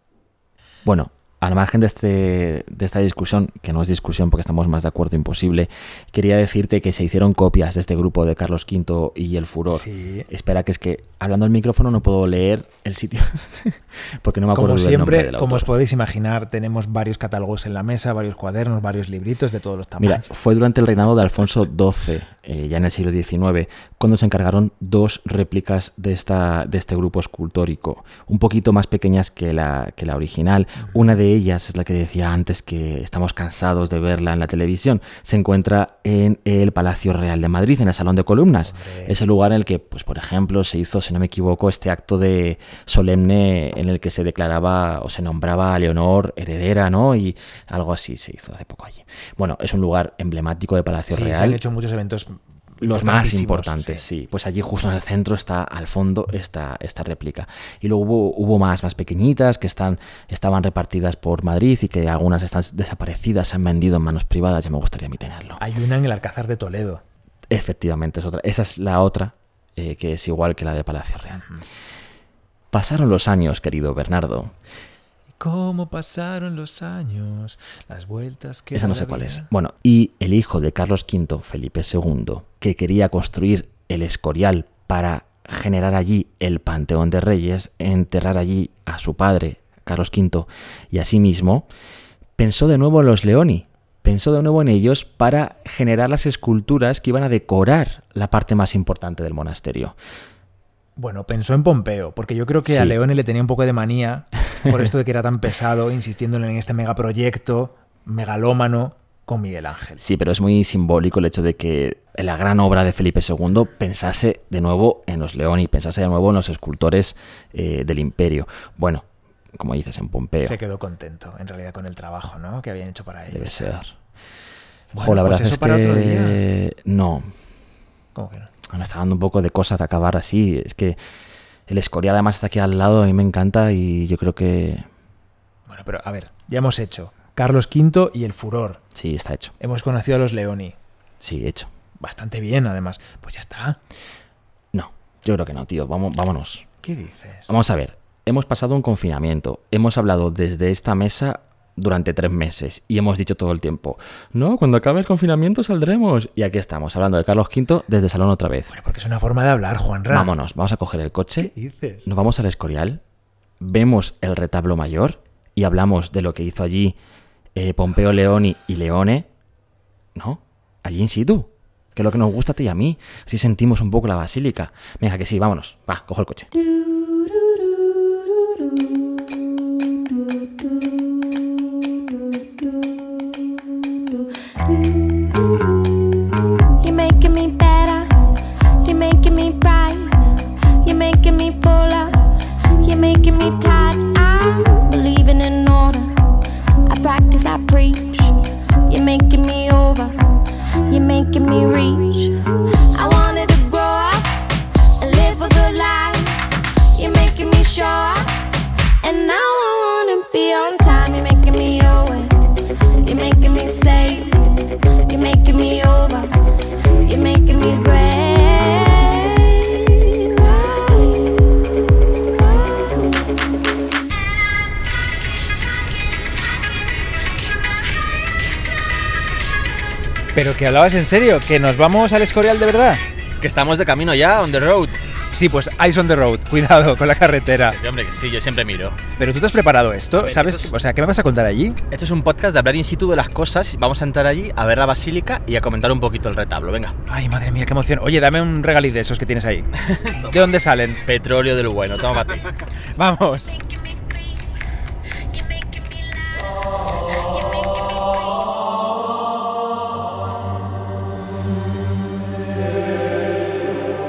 Bueno, al margen de, este, de esta discusión, que no es discusión porque estamos más de acuerdo imposible, quería decirte que se hicieron copias de este grupo de Carlos V y el Furor. Sí. Espera, que es que hablando al micrófono no puedo leer el sitio porque no me acuerdo Como del nombre siempre, del como os podéis imaginar, tenemos varios catálogos en la mesa, varios cuadernos, varios libritos de todos los Mira, tamaños. fue durante el reinado de Alfonso XII, eh, ya en el siglo XIX, cuando se encargaron dos réplicas de, esta, de este grupo escultórico, un poquito más pequeñas que la, que la original. Una de ellas es la que decía antes que estamos cansados de verla en la televisión. Se encuentra en el Palacio Real de Madrid, en el Salón de Columnas. Hombre. Es el lugar en el que, pues, por ejemplo, se hizo, si no me equivoco, este acto de solemne en el que se declaraba o se nombraba a Leonor heredera, ¿no? Y algo así se hizo hace poco allí. Bueno, es un lugar emblemático de Palacio Sí, se Real han hecho muchos eventos los más importantes, sí. sí. Pues allí justo en el centro está al fondo esta, esta réplica. Y luego hubo, hubo más, más pequeñitas que están, estaban repartidas por Madrid y que algunas están desaparecidas, se han vendido en manos privadas. Ya me gustaría a mí tenerlo. Hay una en el Alcázar de Toledo. Efectivamente, es otra. Esa es la otra, eh, que es igual que la de Palacio Real. Pasaron los años, querido Bernardo. ¿Cómo pasaron los años? Las vueltas que. Esa no sé cuál es. Bueno, y el hijo de Carlos V, Felipe II, que quería construir el Escorial para generar allí el Panteón de Reyes, enterrar allí a su padre, Carlos V, y a sí mismo, pensó de nuevo en los Leoni. Pensó de nuevo en ellos para generar las esculturas que iban a decorar la parte más importante del monasterio. Bueno, pensó en Pompeo, porque yo creo que a. Leone le tenía un poco de manía por esto de que era tan pesado, insistiéndole en este megaproyecto megalómano con Miguel Ángel. Sí, pero es muy simbólico el hecho de que en la gran obra de Felipe II pensase de nuevo en los Leoni, pensase de nuevo en los escultores eh, del imperio. Bueno, como dices, en Pompeo. Se quedó contento, en realidad, con el trabajo ¿no? que habían hecho para ellos. Debe ser. Bueno, la pues verdad eso es para que otro día. no, ¿Cómo que no? me está dando un poco de cosa de acabar así. Es que el Escorial además está aquí al lado, a mí me encanta y yo creo que Bueno, pero a ver, ya hemos hecho Carlos V y el furor. sí, está hecho. Hemos conocido a los Leoni. Sí, hecho. Bastante bien, además. Pues ya está. No, yo creo que no, tío. Vamos, vámonos. ¿Qué dices? Vamos a ver, hemos pasado un confinamiento, hemos hablado desde esta mesa durante tres meses y hemos dicho todo el tiempo, no, cuando acabe el confinamiento saldremos. Y aquí estamos, hablando de Carlos V desde Salón otra vez. Bueno, porque es una forma de hablar, Juanra. Vámonos, vamos a coger el ¿Qué coche, dices? nos vamos al Escorial, vemos el retablo mayor y hablamos de lo que hizo allí eh, Pompeo Leoni y Leone, ¿no? Allí in situ. Que es lo que nos gusta a ti y a mí. Así sentimos un poco la basílica. Venga, que sí, vámonos. Va, cojo el coche. Que hablabas en serio, que nos vamos al Escorial de verdad. Que estamos de camino ya, on the road. Sí, pues eyes on the road, cuidado con la carretera. Sí, hombre, sí, yo siempre miro. Pero tú te has preparado esto, ver, ¿sabes? esto es- O sea, ¿qué me vas a contar allí? Este es un podcast de hablar in situ de las cosas. Vamos a entrar allí a ver la basílica y a comentar un poquito el retablo. Venga. Ay, madre mía, qué emoción. Oye, dame un regalí de esos que tienes ahí. ¿De dónde salen? Petróleo del bueno, toma para ti. Vamos.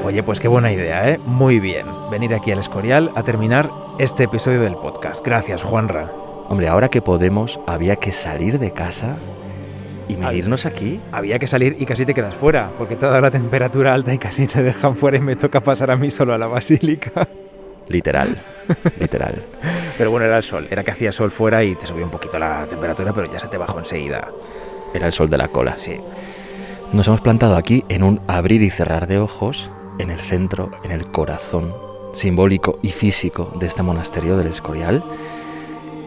Oye, pues qué buena idea, ¿eh? Muy bien. Venir aquí al Escorial a terminar este episodio del podcast. Gracias, Juanra. Hombre, ahora que podemos, había que salir de casa y medirnos aquí. Había que salir y casi te quedas fuera, porque te ha dado la temperatura alta y casi te dejan fuera y me toca pasar a mí solo a la basílica. Literal, literal. Pero bueno, era el sol, era que hacía sol fuera y te subió un poquito la temperatura, pero ya se te bajó enseguida. Era el sol de la cola. Sí. Nos hemos plantado aquí en un abrir y cerrar de ojos, en el centro, en el corazón simbólico y físico de este monasterio del Escorial.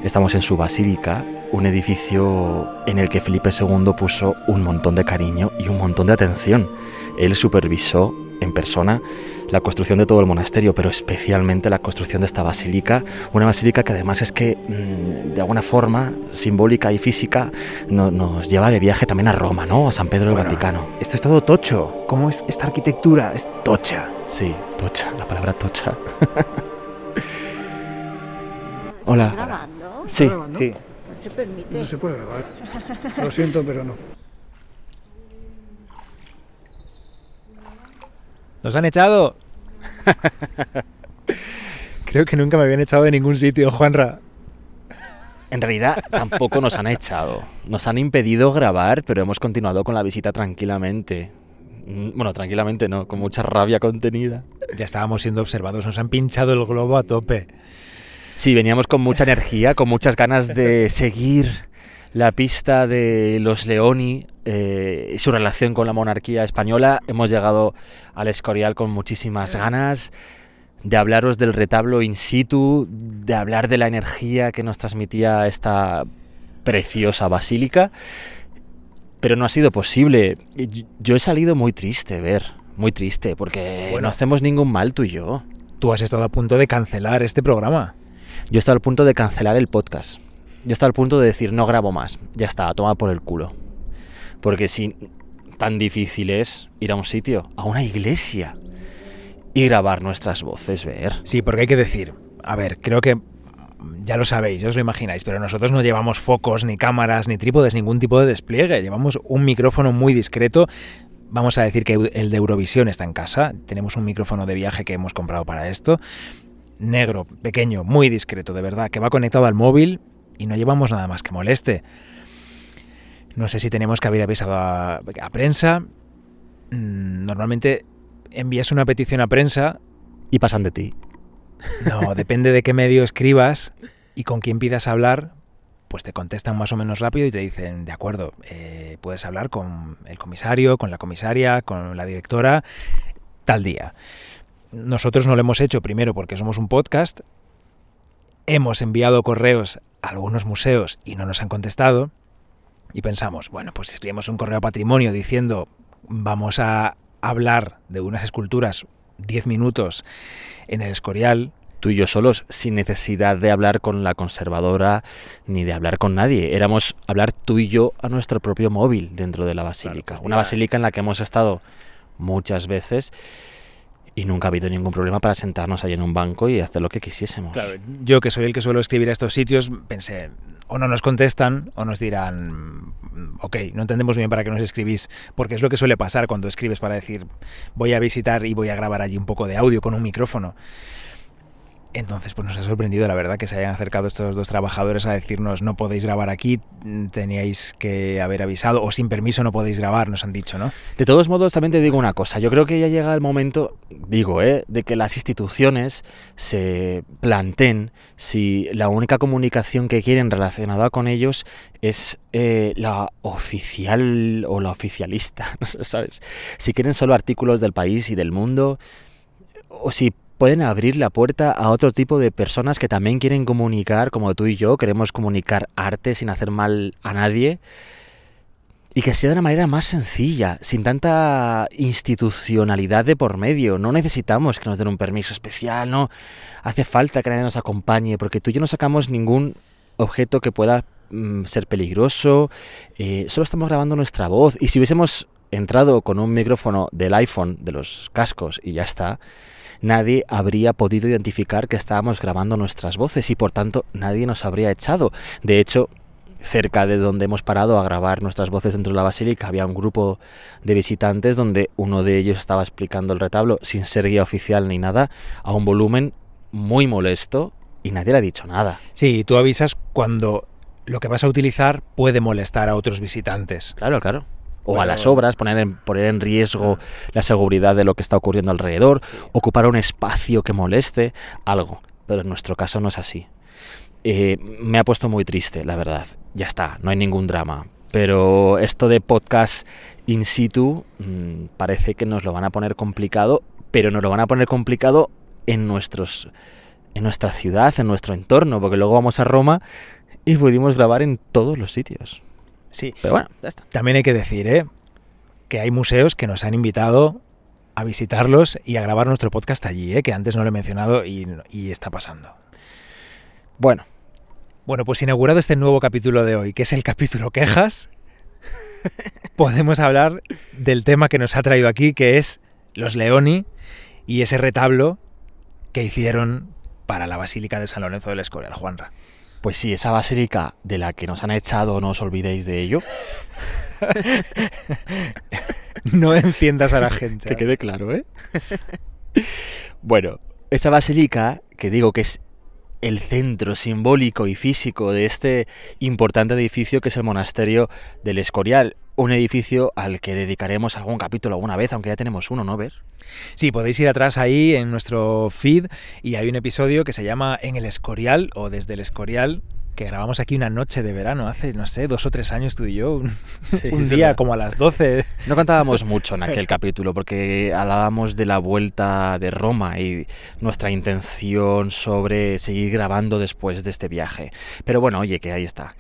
Estamos en su basílica, un edificio en el que Felipe II puso un montón de cariño y un montón de atención. Él supervisó en persona la construcción de todo el monasterio, pero especialmente la construcción de esta basílica, una basílica que además es que mm, de alguna forma simbólica y física no- nos lleva de viaje también a Roma, ¿no? A San Pedro del Bueno, Vaticano. Esto es todo tocho. ¿Cómo es esta arquitectura? Es tocha. Sí, tocha, la palabra tocha. Hola. grabando? Sí, Sí. No se permite. No se puede grabar. Lo siento, pero no. ¡Nos han echado! Creo que nunca me habían echado de ningún sitio, Juanra. En realidad tampoco nos han echado. Nos han impedido grabar, pero hemos continuado con la visita tranquilamente. Mm, Bueno, tranquilamente no, con mucha rabia contenida. Ya estábamos siendo observados, nos han pinchado el globo a tope. Sí, veníamos con mucha energía, con muchas ganas de seguir la pista de los Leoni eh, su relación con la monarquía española. Hemos llegado al Escorial con muchísimas ganas de hablaros del retablo in situ, de hablar de la energía que nos transmitía esta preciosa basílica. Pero no ha sido posible. Yo he salido muy triste, ver, muy triste, porque Bueno. no hacemos ningún mal tú y yo. Tú has estado a punto de cancelar este programa. Yo he estado al punto de cancelar el podcast. Yo he estado al punto de decir, no grabo más. Ya está, toma por el culo. Porque si tan difícil es ir a un sitio, a una iglesia, y grabar nuestras voces, ver. Sí, porque hay que decir, a ver, creo que ya lo sabéis, ya os lo imagináis, pero nosotros no llevamos focos, ni cámaras, ni trípodes, ningún tipo de despliegue. Llevamos un micrófono muy discreto. Vamos a decir que el de Eurovisión está en casa. Tenemos un micrófono de viaje que hemos comprado para esto. Negro, pequeño, muy discreto, de verdad, que va conectado al móvil y no llevamos nada más que moleste. No sé si tenemos que haber avisado a, a prensa. Mm, Normalmente envías una petición a prensa Y pasan de ti. no, depende de qué medio escribas y con quién pidas hablar, pues te contestan más o menos rápido y te dicen, de acuerdo, eh, puedes hablar con el comisario, con la comisaria, con la directora, tal día. Nosotros no lo hemos hecho primero porque somos un podcast, hemos enviado correos a algunos museos y no nos han contestado y pensamos, bueno, pues escribimos un correo a patrimonio diciendo, vamos a hablar de unas esculturas 10 minutos en el Escorial, Tú y yo solos, sin necesidad de hablar con la conservadora ni de hablar con nadie. Éramos hablar tú y yo a nuestro propio móvil dentro de la basílica. pues Una basílica en la que hemos estado muchas veces y nunca ha habido ningún problema para sentarnos ahí en un banco y hacer lo que quisiésemos. Claro, yo que soy el que suelo escribir a estos sitios, pensé, o no nos contestan o nos dirán, "Mm, ok, no entendemos bien para qué nos escribís, porque es lo que suele pasar cuando escribes para decir, voy a visitar y voy a grabar allí un poco de audio con un micrófono. Entonces, pues nos ha sorprendido, la verdad, que se hayan acercado estos dos trabajadores a decirnos, no podéis grabar aquí, teníais que haber avisado, o sin permiso no podéis grabar, nos han dicho, ¿no? De todos modos, también te digo una cosa. Yo creo que ya llega el momento, digo, ¿eh? de que las instituciones se planteen si la única comunicación que quieren relacionada con ellos es eh, la oficial o la oficialista, ¿sabes? Si quieren solo artículos del país y del mundo, o si pueden abrir la puerta a otro tipo de personas que también quieren comunicar, como tú y yo, queremos comunicar arte sin hacer mal a nadie y que sea de una manera más sencilla, sin tanta institucionalidad de por medio. No necesitamos que nos den un permiso especial, no hace falta que nadie nos acompañe, porque tú y yo no sacamos ningún objeto que pueda mm, ser peligroso, eh, solo estamos grabando nuestra voz y si hubiésemos entrado con un micrófono del iPhone, de los cascos y ya está, nadie habría podido identificar que estábamos grabando nuestras voces y por tanto nadie nos habría echado. De hecho, cerca de donde hemos parado a grabar nuestras voces dentro de la basílica había un grupo de visitantes donde uno de ellos estaba explicando el retablo sin ser guía oficial ni nada a un volumen muy molesto y nadie le ha dicho nada. Sí, tú avisas cuando lo que vas a utilizar puede molestar a otros visitantes. Claro, claro. O Bueno, a las obras, poner en, poner en riesgo la seguridad de lo que está ocurriendo alrededor, ocupar un espacio que moleste, algo. Pero en nuestro caso no es así. Eh, me ha puesto muy triste, la verdad. Ya está, no hay ningún drama. Pero esto de podcast in situ mm, parece que nos lo van a poner complicado, pero nos lo van a poner complicado en nuestros en nuestra ciudad, en nuestro entorno, porque luego vamos a Roma y pudimos grabar en todos los sitios. Sí. Pero bueno, ya está. También hay que decir, ¿eh? que hay museos que nos han invitado a visitarlos y a grabar nuestro podcast allí, ¿eh? que antes no lo he mencionado y, y está pasando. Bueno, Bueno, pues inaugurado este nuevo capítulo de hoy, que es el capítulo quejas, podemos hablar del tema que nos ha traído aquí, que es los Leoni y ese retablo que hicieron para la Basílica de San Lorenzo del Escorial, Juanra. Pues sí, esa basílica de la que nos han echado, no os olvidéis de ello. No enciendas a la gente. Que quede claro, ¿eh? bueno, esa basílica, que digo que es el centro simbólico y físico de este importante edificio que es el monasterio del Escorial. Un edificio al que dedicaremos algún capítulo alguna vez, aunque ya tenemos uno, ¿no, Ver? Sí, podéis ir atrás ahí en nuestro feed y hay un episodio que se llama En el Escorial o Desde el Escorial, que grabamos aquí una noche de verano, hace, no sé, dos o tres años tú y yo, un, Sí, un es día como a las 12. No contábamos mucho en aquel capítulo porque hablábamos de la vuelta de Roma y nuestra intención sobre seguir grabando después de este viaje. Pero bueno, oye, que ahí está.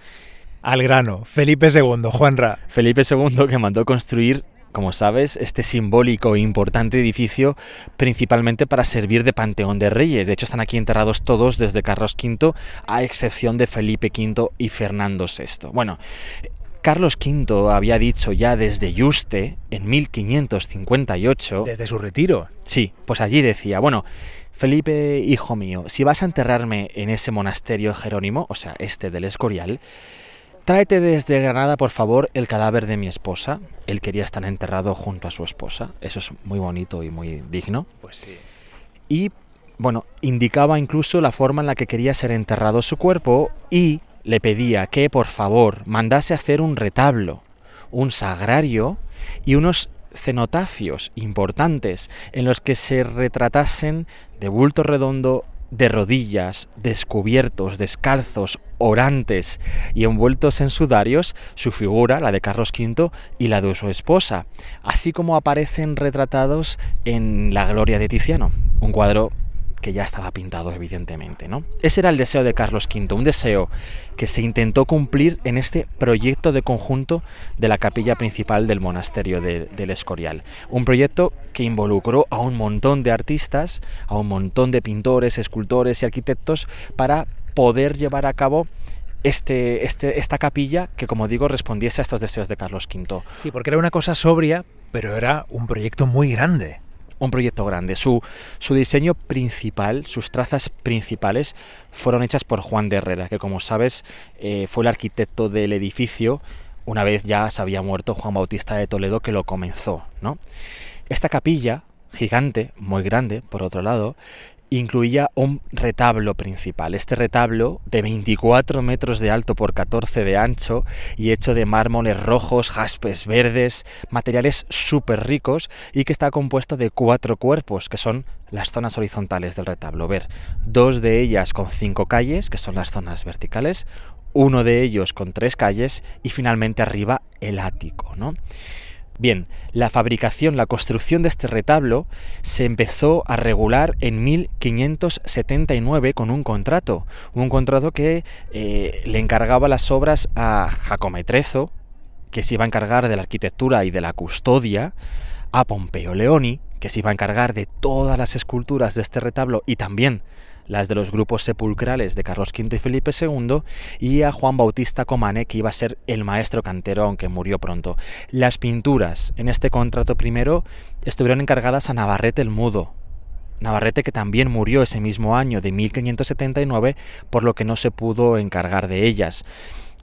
Al grano, Felipe II, Juanra. Felipe II que mandó construir, como sabes, este simbólico e importante edificio principalmente para servir de panteón de reyes. De hecho, están aquí enterrados todos desde Carlos V, a excepción de Felipe V y Fernando VI. Bueno, Carlos V había dicho ya desde Yuste, en 1558, Desde su retiro. Sí, pues allí decía, bueno, Felipe, hijo mío, si vas a enterrarme en ese monasterio jerónimo, o sea, este del Escorial, tráete desde Granada, por favor, el cadáver de mi esposa. Él quería estar enterrado junto a su esposa. Eso es muy bonito y muy digno. Pues sí. Y, bueno, indicaba incluso la forma en la que quería ser enterrado su cuerpo y le pedía que, por favor, mandase hacer un retablo, un sagrario y unos cenotafios importantes en los que se retratasen de bulto redondo, de rodillas, descubiertos, descalzos, orantes y envueltos en sudarios, su figura, la de Carlos V, y la de su esposa, así como aparecen retratados en La Gloria de Tiziano, un cuadro que ya estaba pintado evidentemente, ¿no? Ese era el deseo de Carlos V, un deseo que se intentó cumplir en este proyecto de conjunto de la capilla principal del monasterio de- del Escorial. Un proyecto que involucró a un montón de artistas, a un montón de pintores, escultores y arquitectos para poder llevar a cabo este, este, esta capilla que, como digo, respondiese a estos deseos de Carlos V. Sí, porque era una cosa sobria, pero era un proyecto muy grande. un proyecto grande. Su, su diseño principal, sus trazas principales, fueron hechas por Juan de Herrera, que como sabes eh, fue el arquitecto del edificio una vez ya se había muerto Juan Bautista de Toledo que lo comenzó. ¿no? Esta capilla, gigante, muy grande, por otro lado, incluía un retablo principal. Este retablo de 24 metros de alto por 14 de ancho y hecho de mármoles rojos, jaspes verdes, materiales súper ricos y que está compuesto de cuatro cuerpos, que son las zonas horizontales del retablo. Ver, dos de ellas con cinco calles, que son las zonas verticales, uno de ellos con tres calles y finalmente arriba el ático, ¿no? Bien, la fabricación, la construcción de este retablo se empezó a regular en 1579 con un contrato, un contrato que eh, le encargaba las obras a Jacometrezo, que se iba a encargar de la arquitectura y de la custodia, a Pompeo Leoni, que se iba a encargar de todas las esculturas de este retablo y también las de los grupos sepulcrales de Carlos V y Felipe II, y a Juan Bautista Comane, que iba a ser el maestro cantero, aunque murió pronto. Las pinturas en este contrato primero estuvieron encargadas a Navarrete el Mudo, Navarrete que también murió ese mismo año de 1579, por lo que no se pudo encargar de ellas.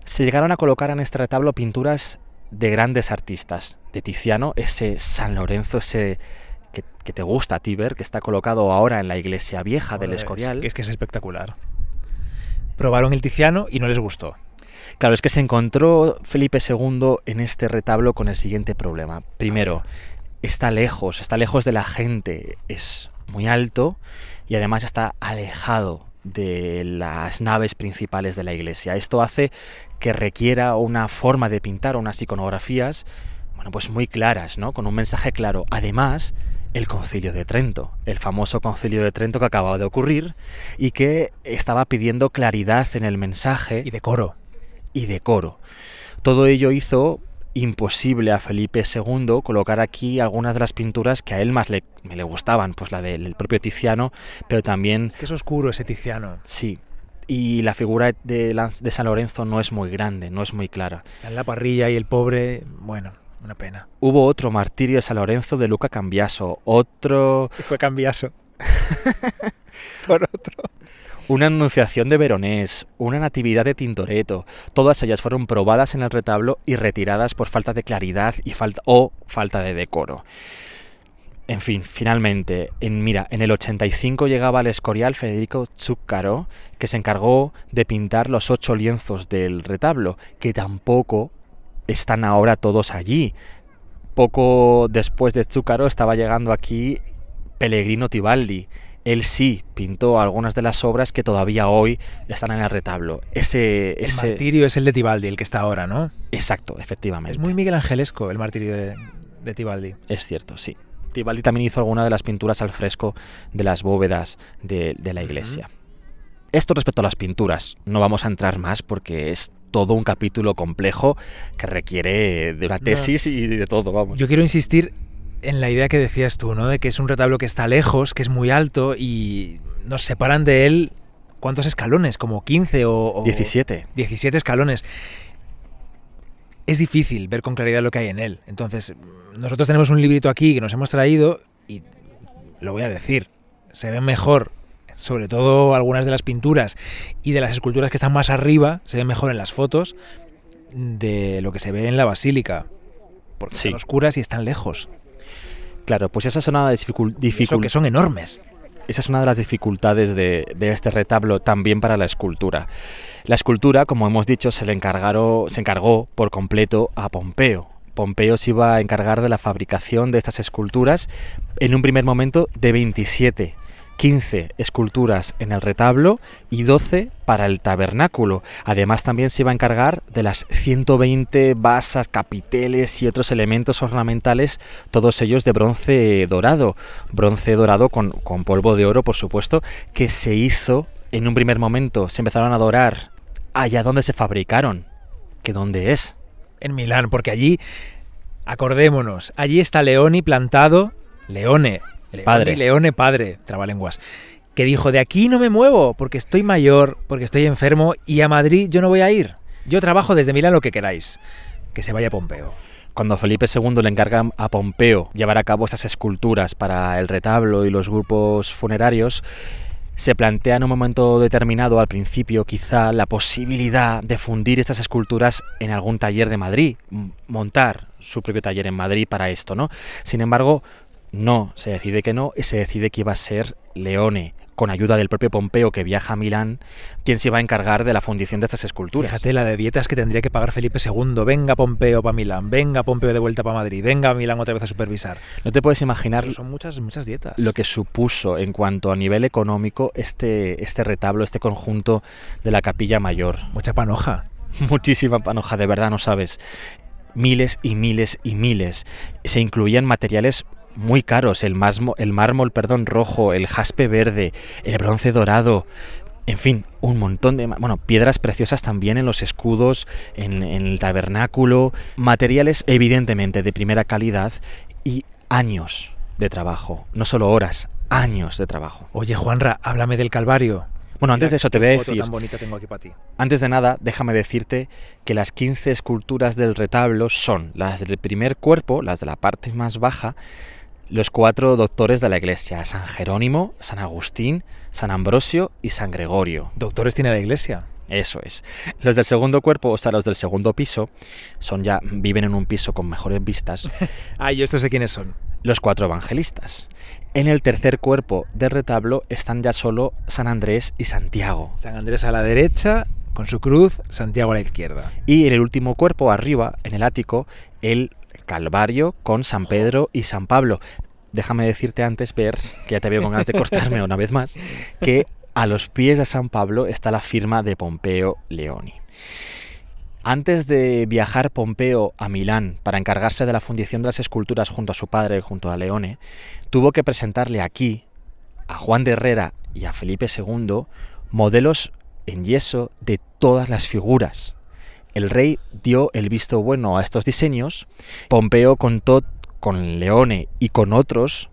Se llegaron a colocar en este retablo pinturas de grandes artistas, de Tiziano, ese San Lorenzo, ese que, te gusta a ti ver, que está colocado ahora en la iglesia vieja del Escorial. Es es que es espectacular. Probaron el Tiziano y no les gustó. Claro, es que se encontró Felipe II en este retablo con el siguiente problema. Primero, está lejos, está lejos de la gente, es muy alto y además está alejado de las naves principales de la iglesia. Esto hace que requiera una forma de pintar, unas iconografías, bueno, pues muy claras, ¿no? Con un mensaje claro. Además, el concilio de Trento, el famoso concilio de Trento que acababa de ocurrir y que estaba pidiendo claridad en el mensaje Y decoro. y decoro. Todo ello hizo imposible a Felipe II colocar aquí algunas de las pinturas que a él más le, me le gustaban, pues la del propio Tiziano, pero también, Es que es oscuro ese Tiziano. sí, y la figura de, de San Lorenzo no es muy grande, no es muy clara. Está en la parrilla y el pobre, bueno, una pena. Hubo otro martirio de San Lorenzo de Luca Cambiaso, otro, fue cambiaso. Por otro. una anunciación de Veronés, una natividad de Tintoretto, todas ellas fueron probadas en el retablo y retiradas por falta de claridad y falta o falta de decoro. En fin, finalmente, en, mira, en el 85 llegaba al Escorial Federico Zuccaro, que se encargó de pintar los ocho lienzos del retablo, que tampoco están ahora todos allí. Poco después de Zuccaro estaba llegando aquí Pellegrino Tibaldi. Él sí pintó algunas de las obras que todavía hoy están en el retablo. Ese, El ese, martirio es el de Tibaldi, el que está ahora, ¿no? exacto, efectivamente. Es muy Miguel Angelesco el martirio de, de Tibaldi. Es cierto, sí. Tibaldi también hizo alguna de las pinturas al fresco de las bóvedas de, de la iglesia. Esto respecto a las pinturas. No vamos a entrar más porque es todo un capítulo complejo que requiere de una No. tesis y de todo, vamos. Yo quiero insistir en la idea que decías tú, ¿no? De que es un retablo que está lejos, que es muy alto y nos separan de él ¿cuántos escalones? Como 15 o, o 17. 17 escalones. Es difícil ver con claridad lo que hay en él. Entonces, nosotros tenemos un librito aquí que nos hemos traído y lo voy a decir, se ven mejor, sobre todo algunas de las pinturas y de las esculturas que están más arriba, se ven mejor en las fotos de lo que se ve en la basílica. Porque Sí. están oscuras y están lejos. Claro, pues esa es una dificul- Y eso dificul- que son enormes. Esa es una de las dificultades de, de este retablo también para la escultura. La escultura, como hemos dicho, se le encargaron, se encargó por completo a Pompeo. Pompeo se iba a encargar de la fabricación de estas esculturas en un primer momento de 27. 15 esculturas en el retablo y 12 para el tabernáculo. Además también se iba a encargar de las 120 basas, capiteles y otros elementos ornamentales, todos ellos de bronce dorado. Bronce dorado con, con polvo de oro, por supuesto, que se hizo en un primer momento. Se empezaron a dorar allá donde se fabricaron. ¿Que dónde es? En Milán, porque allí, acordémonos, allí está Leoni plantado, Leone, Leoni, Padre. Leone padre, trabalenguas, que dijo, de aquí no me muevo, porque estoy mayor, porque estoy enfermo, y a Madrid yo no voy a ir. Yo trabajo desde Milán lo que queráis. Que se vaya Pompeo. Cuando Felipe II le encarga a Pompeo llevar a cabo estas esculturas para el retablo y los grupos funerarios, se plantea en un momento determinado, al principio quizá, la posibilidad de fundir estas esculturas en algún taller de Madrid, montar su propio taller en Madrid para esto, ¿no? Sin embargo, no, se decide que no y se decide que iba a ser Leone, con ayuda del propio Pompeo que viaja a Milán, quien se iba a encargar de la fundición de estas esculturas. Fíjate la de dietas que tendría que pagar Felipe II. Venga Pompeo para Milán, venga Pompeo de vuelta para Madrid, venga a Milán otra vez a supervisar. No te puedes imaginar Eso son muchas, muchas dietas. lo que supuso en cuanto a nivel económico este, este retablo, este conjunto de la capilla mayor. Mucha panoja. Muchísima panoja, de verdad no sabes. Miles y miles y miles. Se incluían materiales muy caros, el, masmo- el mármol perdón, rojo, el jaspe verde, el bronce dorado. En fin, un montón de... Bueno, piedras preciosas también en los escudos, en, en el tabernáculo, materiales evidentemente de primera calidad y años de trabajo, no solo horas, años de trabajo. Oye, Juanra, háblame del Calvario. Bueno, antes de eso te voy a decir, tan bonita tengo aquí para ti. antes de nada, déjame decirte que las 15 esculturas del retablo son las del primer cuerpo, las de la parte más baja, los cuatro doctores de la iglesia, San Jerónimo, San Agustín, San Ambrosio y San Gregorio. Doctores tiene la iglesia. Eso es. Los del segundo cuerpo, o sea, los del segundo piso, son ya viven en un piso con mejores vistas, Ah, yo esto sé quiénes son. los cuatro evangelistas. En el tercer cuerpo del retablo están ya solo San Andrés y Santiago. San Andrés a la derecha, con su cruz, Santiago a la izquierda. Y en el último cuerpo, arriba, en el ático, el Calvario con San Pedro y San Pablo. Déjame decirte antes, ver, que ya te veo con ganas de cortarme una vez más, que a los pies de San Pablo está la firma de Pompeo Leoni. Antes de viajar Pompeo a Milán para encargarse de la fundición de las esculturas junto a su padre, junto a Leone, tuvo que presentarle aquí, a Juan de Herrera y a Felipe II, modelos en yeso de todas las figuras. El rey dio el visto bueno a estos diseños. Pompeo contó con Leone y con otros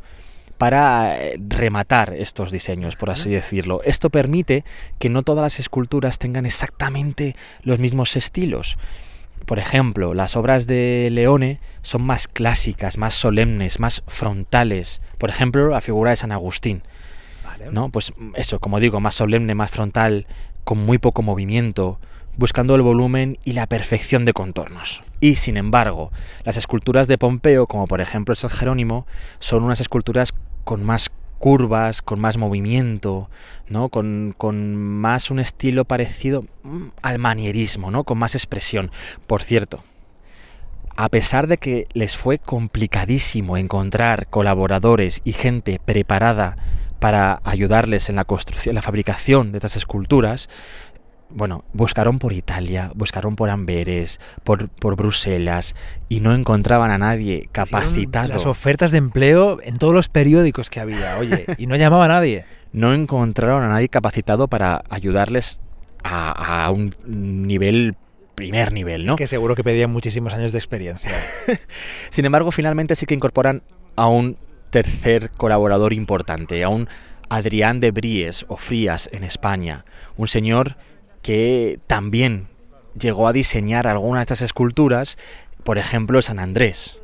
para eh, rematar estos diseños, por así decirlo. Esto permite que no todas las esculturas tengan exactamente los mismos estilos. Por ejemplo, las obras de Leone son más clásicas, más solemnes, más frontales. Por ejemplo, la figura de San Agustín. Vale. ¿no? Pues eso, como digo, más solemne, más frontal, con muy poco movimiento, buscando el volumen y la perfección de contornos. Y sin embargo, las esculturas de Pompeo, como por ejemplo el San Jerónimo, son unas esculturas con más curvas, con más movimiento, ¿no? Con, con más un estilo parecido mm, al manierismo, ¿no? Con más expresión. Por cierto, a pesar de que les fue complicadísimo encontrar colaboradores y gente preparada para ayudarles en la construcción, la fabricación de estas esculturas, bueno, buscaron por Italia, buscaron por Amberes, por, por Bruselas y no encontraban a nadie capacitado. Las ofertas de empleo en todos los periódicos que había, oye, y no llamaba a nadie. No encontraron a nadie capacitado para ayudarles a, a un nivel primer nivel, ¿no? Es que seguro que pedían muchísimos años de experiencia. Sin embargo, finalmente sí que incorporan a un tercer colaborador importante, a un Adrián de Bries o Frías en España, un señor que también llegó a diseñar algunas de estas esculturas, por ejemplo San Andrés.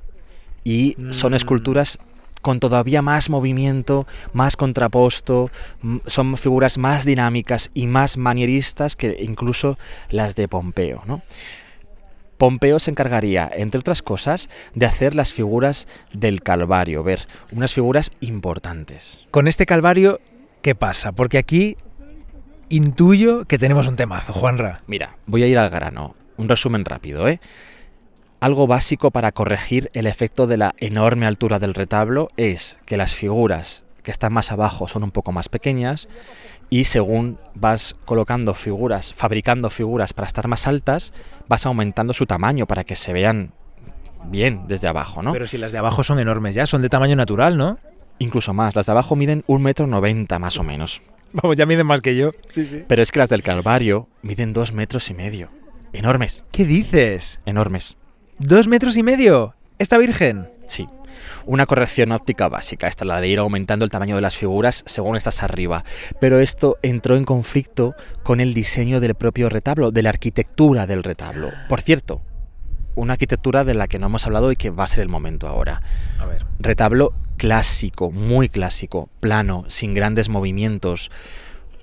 Y son Mm. esculturas con todavía más movimiento, más contraposto, son figuras más dinámicas y más manieristas que incluso las de Pompeo, ¿no? Pompeo se encargaría, entre otras cosas, de hacer las figuras del Calvario, ver, unas figuras importantes. Con este calvario, ¿qué pasa? Porque aquí intuyo que tenemos un temazo, Juanra. Mira, voy a ir al grano, un resumen rápido, ¿eh? Algo básico para corregir el efecto de la enorme altura del retablo es que las figuras que están más abajo son un poco más pequeñas y según vas colocando figuras, fabricando figuras para estar más altas, vas aumentando su tamaño para que se vean bien desde abajo, ¿no? Pero si las de abajo son enormes ya, son de tamaño natural, ¿no? Incluso más, las de abajo miden un metro noventa más o menos. Vamos, ya miden más que yo. Sí, sí. Pero es que las del Calvario miden dos metros y medio. Enormes, ¿Qué dices? enormes. ¿Dos metros y medio? ¿Esta virgen? Sí. Una corrección óptica básica, esta la de ir aumentando el tamaño de las figuras según estás arriba. Pero esto entró en conflicto con el diseño del propio retablo, de la arquitectura del retablo. Por cierto, una arquitectura de la que no hemos hablado y que va a ser el momento ahora. A ver. Retablo clásico, muy clásico, plano, sin grandes movimientos,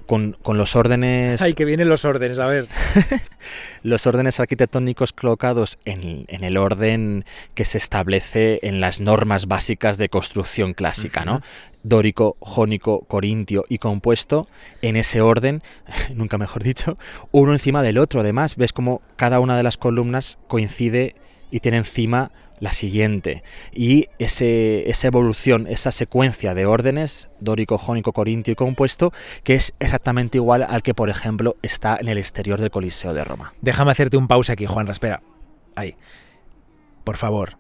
con, con los órdenes... Ay, que vienen los órdenes, a ver. los órdenes arquitectónicos colocados en, en el orden que se establece en las normas básicas de construcción clásica, ¿no? Dórico, jónico, corintio y compuesto, en ese orden, nunca mejor dicho, uno encima del otro. Además, ves como cada una de las columnas coincide y tiene encima la siguiente. Y ese, esa evolución, esa secuencia de órdenes, dórico, jónico, corintio y compuesto, que es exactamente igual al que, por ejemplo, está en el exterior del Coliseo de Roma. Déjame hacerte un pause aquí, Juanra, espera. Ahí. Por favor.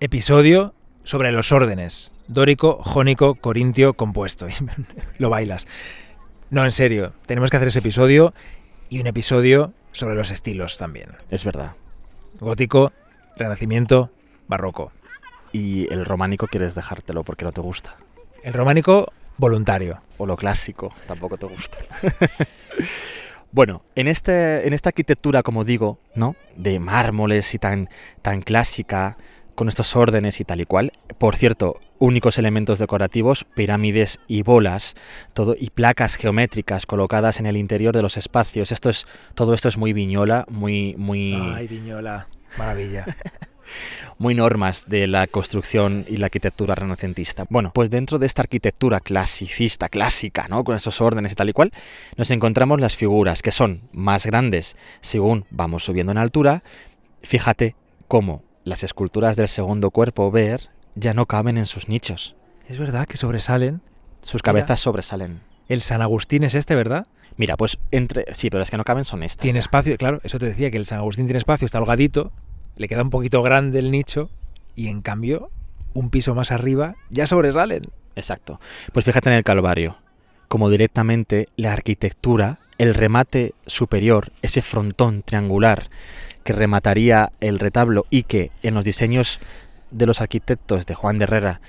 Episodio sobre los órdenes. Dórico, jónico, corintio, compuesto. Lo bailas. No, en serio, tenemos que hacer ese episodio y un episodio sobre los estilos también. Es verdad. Gótico, renacimiento, barroco. Y el románico quieres dejártelo porque no te gusta. El románico, voluntario. O lo clásico, tampoco te gusta. bueno, en, este, en esta arquitectura, como digo, ¿no? De mármoles y tan, tan clásica, con estos órdenes y tal y cual. Por cierto, únicos elementos decorativos, pirámides y bolas, todo y placas geométricas colocadas en el interior de los espacios. Esto es todo esto es muy viñola, muy muy Ay, Viñola, maravilla. muy normas de la construcción y la arquitectura renacentista. Bueno, pues dentro de esta arquitectura clasicista, clásica, ¿no? Con esos órdenes y tal y cual, nos encontramos las figuras que son más grandes según vamos subiendo en altura. Fíjate cómo las esculturas del segundo cuerpo ver ya no caben en sus nichos. es verdad que sobresalen. Sus cabezas sobresalen. El San Agustín es este, ¿verdad? Mira, pues entre. Sí, pero las que no caben son estas. Tiene espacio, claro, eso te decía, que el San Agustín tiene espacio, está holgadito, le queda un poquito grande el nicho y en cambio, un piso más arriba ya sobresalen. Exacto. Pues fíjate en el Calvario. Como directamente la arquitectura, el remate superior, ese frontón triangular que remataría el retablo y que en los diseños de los arquitectos de Juan de Herrera,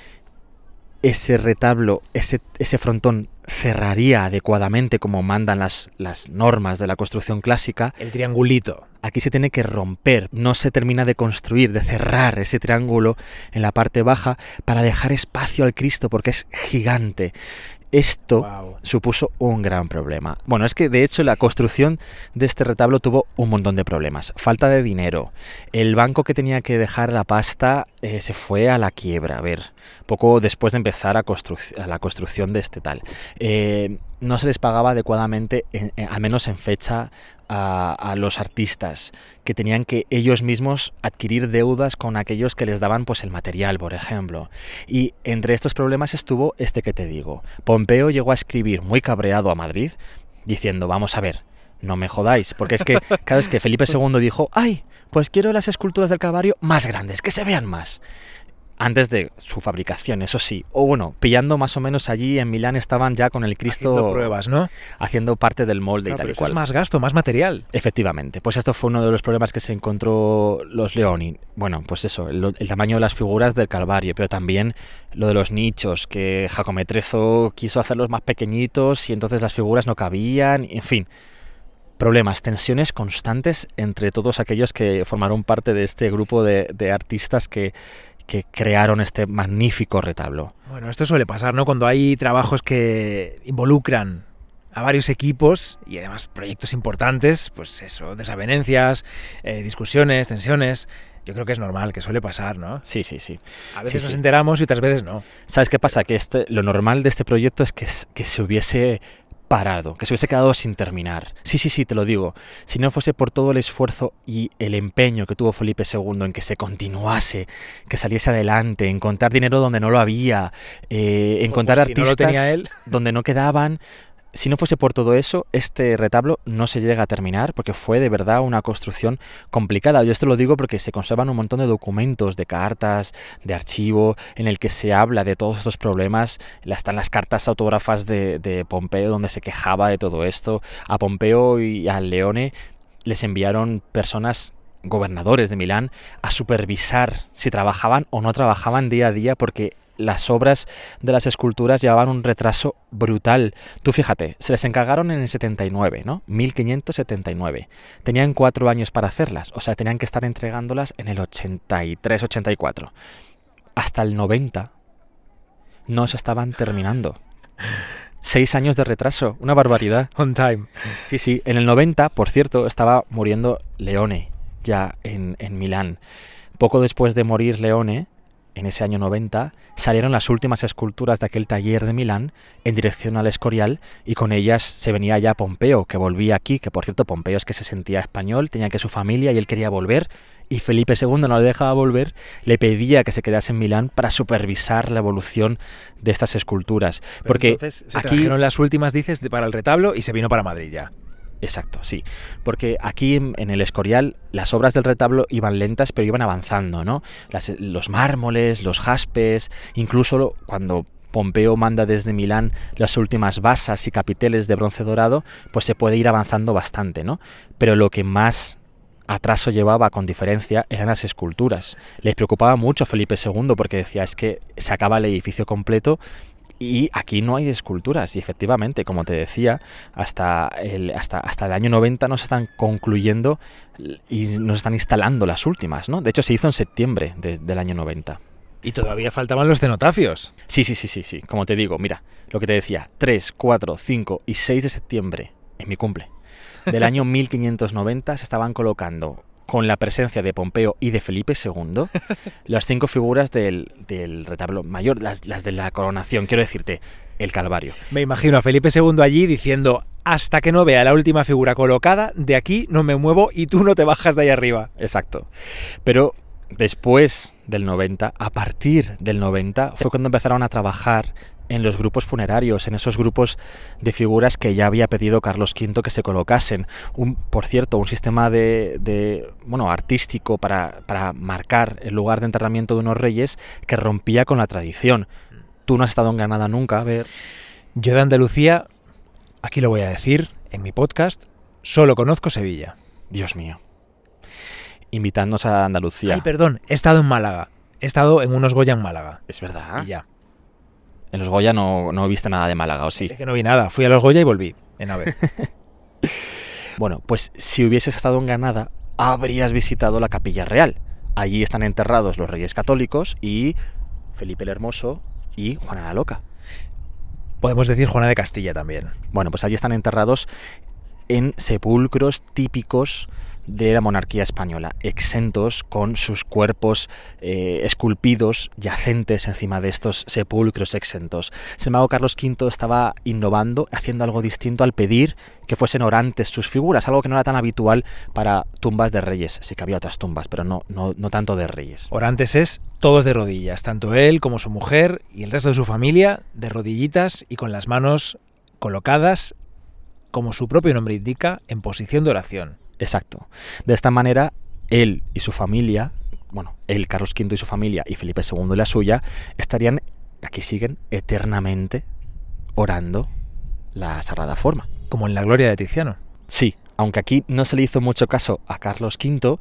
ese retablo, ese, ese frontón cerraría adecuadamente como mandan las, las normas de la construcción clásica, El triangulito. aquí se tiene que romper, no se termina de construir, de cerrar ese triángulo en la parte baja para dejar espacio al Cristo porque es gigante. Esto supuso un gran problema. Bueno, es que de hecho la construcción de este retablo tuvo un montón de problemas. Falta de dinero. El banco que tenía que dejar la pasta eh, se fue a la quiebra. A ver, poco después de empezar a la construcción de este tal. Eh, no se les pagaba adecuadamente, en- en- al menos en fecha, a, a los artistas, que tenían que ellos mismos adquirir deudas con aquellos que les daban pues el material, por ejemplo. Y entre estos problemas estuvo este que te digo. Pompeo llegó a escribir muy cabreado a Madrid diciendo, vamos a ver, no me jodáis, porque es que, claro, es que Felipe II dijo, ay, pues quiero las esculturas del Calvario más grandes, que se vean más. Antes de su fabricación, eso sí. O bueno, pillando más o menos allí en Milán estaban ya con el Cristo Haciendo pruebas, ¿no? haciendo parte del molde Claro, y tal pero y eso cual. es más gasto, más material. Efectivamente, pues esto fue uno de los problemas que se encontró los Leoni. Bueno, pues eso, el, el tamaño de las figuras del Calvario, pero también lo de los nichos, que Jacometrezo quiso hacerlos más pequeñitos y entonces las figuras no cabían, en fin. Problemas, tensiones constantes entre todos aquellos que formaron parte de este grupo de, de artistas que, que crearon este magnífico retablo. Bueno, esto suele pasar, ¿no? Cuando hay trabajos que involucran a varios equipos y además proyectos importantes, pues eso, desavenencias, eh, discusiones, tensiones. Yo creo que es normal, que suele pasar, ¿no? Sí, sí, sí. A veces Sí, nos sí. enteramos y otras veces no. ¿Sabes qué pasa? Que este, lo normal de este proyecto es que, que se hubiese parado, que se hubiese quedado sin terminar. Sí, sí, sí, te lo digo. Si no fuese por todo el esfuerzo y el empeño que tuvo Felipe II en que se continuase, que saliese adelante, encontrar dinero donde no lo había, eh, encontrar Pues no artistas lo tenía él. donde no quedaban. Si no fuese por todo eso, este retablo no se llega a terminar porque fue de verdad una construcción complicada. Yo esto lo digo porque se conservan un montón de documentos, de cartas, de archivo, en el que se habla de todos estos problemas. Están las cartas autógrafas de, de Pompeo donde se quejaba de todo esto. A Pompeo y a Leone les enviaron personas gobernadores de Milán a supervisar si trabajaban o no trabajaban día a día porque las obras de las esculturas llevaban un retraso brutal. Tú fíjate, se les encargaron en el 79, ¿no? 1579. Tenían cuatro años para hacerlas, o sea, tenían que estar entregándolas en el 83-84. Hasta el 90 no se estaban terminando. Seis años de retraso, una barbaridad. On time. Sí, sí, en el 90, por cierto, estaba muriendo Leone, ya en, en Milán. Poco después de morir Leone, en ese año 90, salieron las últimas esculturas de aquel taller de Milán en dirección al Escorial y con ellas se venía ya Pompeo, que volvía aquí, que por cierto Pompeo es que se sentía español, tenía que su familia y él quería volver y Felipe II no le dejaba volver, le pedía que se quedase en Milán para supervisar la evolución de estas esculturas. Pero Porque entonces se aquí... las últimas, dices, para el retablo y se vino para Madrid ya. Exacto, sí. Porque aquí en, el Escorial las obras del retablo iban lentas, pero iban avanzando, ¿no? Las- los mármoles, los jaspes, incluso cuando Pompeo manda desde Milán las últimas basas y capiteles de bronce dorado, pues se puede ir avanzando bastante, ¿no? Pero lo que más atraso llevaba con diferencia eran las esculturas. Les preocupaba mucho a Felipe II porque decía es que se acaba el edificio completo y aquí no hay esculturas. Y efectivamente, como te decía, hasta el, hasta, hasta el año 90 no se están concluyendo y no se están instalando las últimas, ¿no? De hecho, se hizo en septiembre de- del año 90. Y todavía faltaban los cenotafios. Sí, sí, sí, sí, sí. Como te digo, mira, lo que te decía, 3, 4, 5 y 6 de septiembre, en mi cumple, del año 1590 se estaban colocando con la presencia de Pompeo y de Felipe II, las cinco figuras del, del retablo mayor, las, las de la coronación, quiero decirte, el Calvario. Me imagino a Felipe II allí diciendo, hasta que no vea la última figura colocada, de aquí no me muevo y tú no te bajas de ahí arriba. Exacto. Pero después del 90, a partir del 90, fue cuando empezaron a trabajar en los grupos funerarios, en esos grupos de figuras que ya había pedido Carlos V que se colocasen. Un, por cierto, un sistema de, de, bueno, artístico para, para marcar el lugar de enterramiento de unos reyes que rompía con la tradición. Tú no has estado en Granada nunca, a ver. Yo de Andalucía, aquí lo voy a decir, en mi podcast, solo conozco Sevilla. Dios mío. Invitadnos a Andalucía. Ay, perdón, he estado en Málaga. He estado en unos Goya en Málaga. es verdad. Y ya. En los Goya no, no viste nada de Málaga, ¿o sí? Es que no vi nada. Fui a los Goya y volví en AVE. Bueno, pues si hubieses estado en Granada, habrías visitado la Capilla Real. Allí están enterrados los reyes católicos y Felipe el Hermoso y Juana la Loca. Podemos decir Juana de Castilla también. Bueno, pues allí están enterrados en sepulcros típicos de la monarquía española, exentos con sus cuerpos eh, esculpidos, yacentes encima de estos sepulcros exentos. Sin embargo, Carlos V estaba innovando, haciendo algo distinto al pedir que fuesen orantes sus figuras, algo que no era tan habitual para tumbas de reyes. Sí que había otras tumbas, pero no, no, no tanto de reyes. Orantes es todos de rodillas, tanto él como su mujer y el resto de su familia de rodillitas y con las manos colocadas, como su propio nombre indica, en posición de oración. Exacto. De esta manera, él y su familia, bueno, él, Carlos V y su familia, y Felipe II y la suya, estarían, aquí siguen, eternamente orando la sagrada forma. Como en la gloria de Tiziano. Sí, aunque aquí no se le hizo mucho caso a Carlos V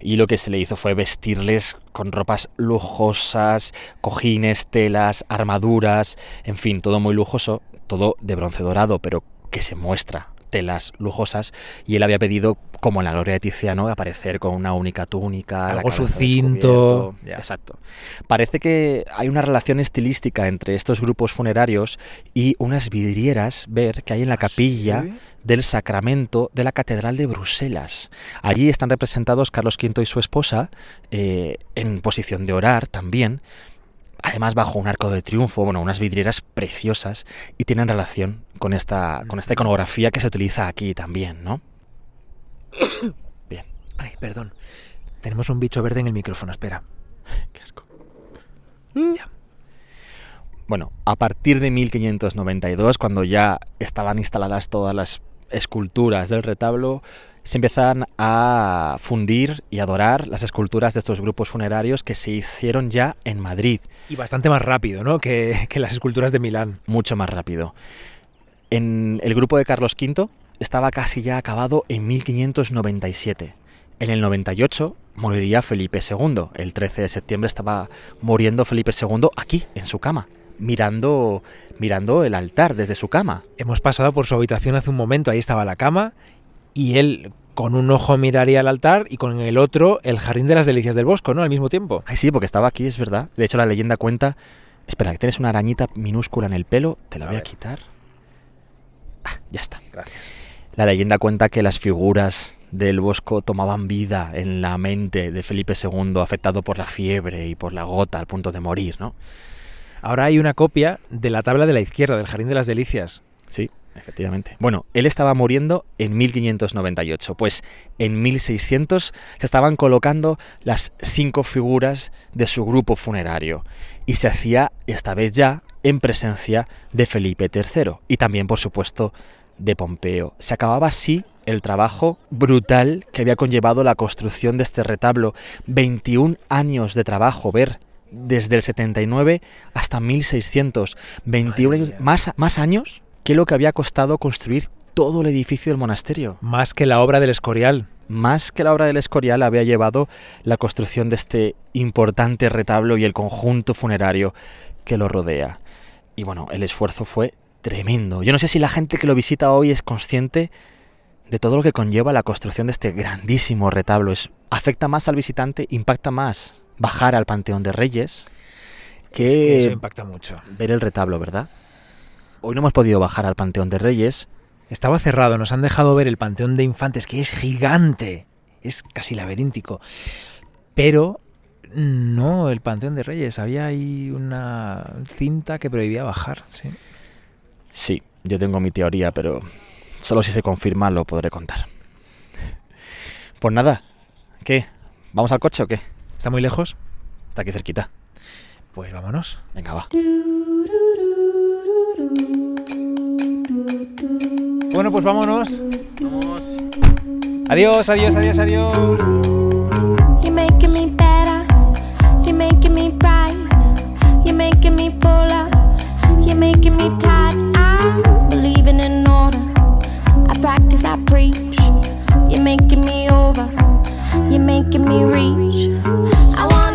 y lo que se le hizo fue vestirles con ropas lujosas, cojines, telas, armaduras, en fin, todo muy lujoso, todo de bronce dorado, pero que se muestra telas lujosas y él había pedido, como en la gloria de Tiziano, aparecer con una única túnica, Algo sucinto. Ya. Exacto. Parece que hay una relación estilística entre estos grupos funerarios y unas vidrieras, ver, que hay en la capilla del Sacramento de la Catedral de Bruselas. Allí están representados Carlos V y su esposa eh, en posición de orar también. Además, bajo un arco de triunfo, bueno, unas vidrieras preciosas y tienen relación con esta, con esta iconografía que se utiliza aquí también, ¿no? Bien. Ay, perdón. Tenemos un bicho verde en el micrófono, espera. Qué asco. Bueno, a partir de 1592, cuando ya estaban instaladas todas las esculturas del retablo, se empiezan a fundir y adorar las esculturas de estos grupos funerarios que se hicieron ya en Madrid, Y bastante más rápido, ¿no? Que, que las esculturas de Milán. mucho más rápido. En el grupo de Carlos V estaba casi ya acabado en 1597. En el 98 moriría Felipe II. El 13 de septiembre estaba muriendo Felipe II aquí, en su cama, mirando, mirando el altar desde su cama. Hemos pasado por su habitación hace un momento, ahí estaba la cama, y él con un ojo miraría al altar y con el otro el jardín de las delicias del bosco, ¿no? Al mismo tiempo. Ay, sí, porque estaba aquí, es verdad. De hecho, la leyenda cuenta... Espera, que tienes una arañita minúscula en el pelo. Te la A voy a quitar. Ah, ya está. Gracias. La leyenda cuenta que las figuras del Bosco tomaban vida en la mente de Felipe II, afectado por la fiebre y por la gota al punto de morir, ¿no? Ahora hay una copia de la tabla de la izquierda, del jardín de las delicias. Sí, efectivamente. Bueno, él estaba muriendo en 1598, pues en 1600 se estaban colocando las cinco figuras de su grupo funerario y se hacía esta vez ya en presencia de Felipe III y también, por supuesto, de Pompeo. Se acababa así el trabajo brutal que había conllevado la construcción de este retablo. 21 años de trabajo, ver desde el 79 hasta 1600. 21 años, más, más años que lo que había costado construir todo el edificio del monasterio. Más que la obra del Escorial. Más que la obra del Escorial había llevado la construcción de este importante retablo y el conjunto funerario que lo rodea. Y bueno, el esfuerzo fue tremendo. Yo no sé si la gente que lo visita hoy es consciente de todo lo que conlleva la construcción de este grandísimo retablo. Es, afecta más al visitante, impacta más bajar al Panteón de Reyes que, Es que eso impacta mucho. ver el retablo, ¿verdad? Hoy no hemos podido bajar al Panteón de Reyes. Estaba cerrado, nos han dejado ver el Panteón de Infantes, que es gigante. Es casi laberíntico. Pero no el Panteón de Reyes. Había ahí una cinta que prohibía bajar. Sí. Sí, yo tengo mi teoría, pero solo si se confirma lo podré contar. Pues nada, ¿qué? ¿Vamos al coche o qué? ¿Está muy lejos? Está aquí cerquita. Pues vámonos. Venga, va. Bueno, pues vámonos. Adiós, adiós, adiós, adiós. You're making me better. You're making me bright. You're making me fuller. You're making me tight. I'm believing in order. I practice, I preach. You're making me over. You're making me reach. I want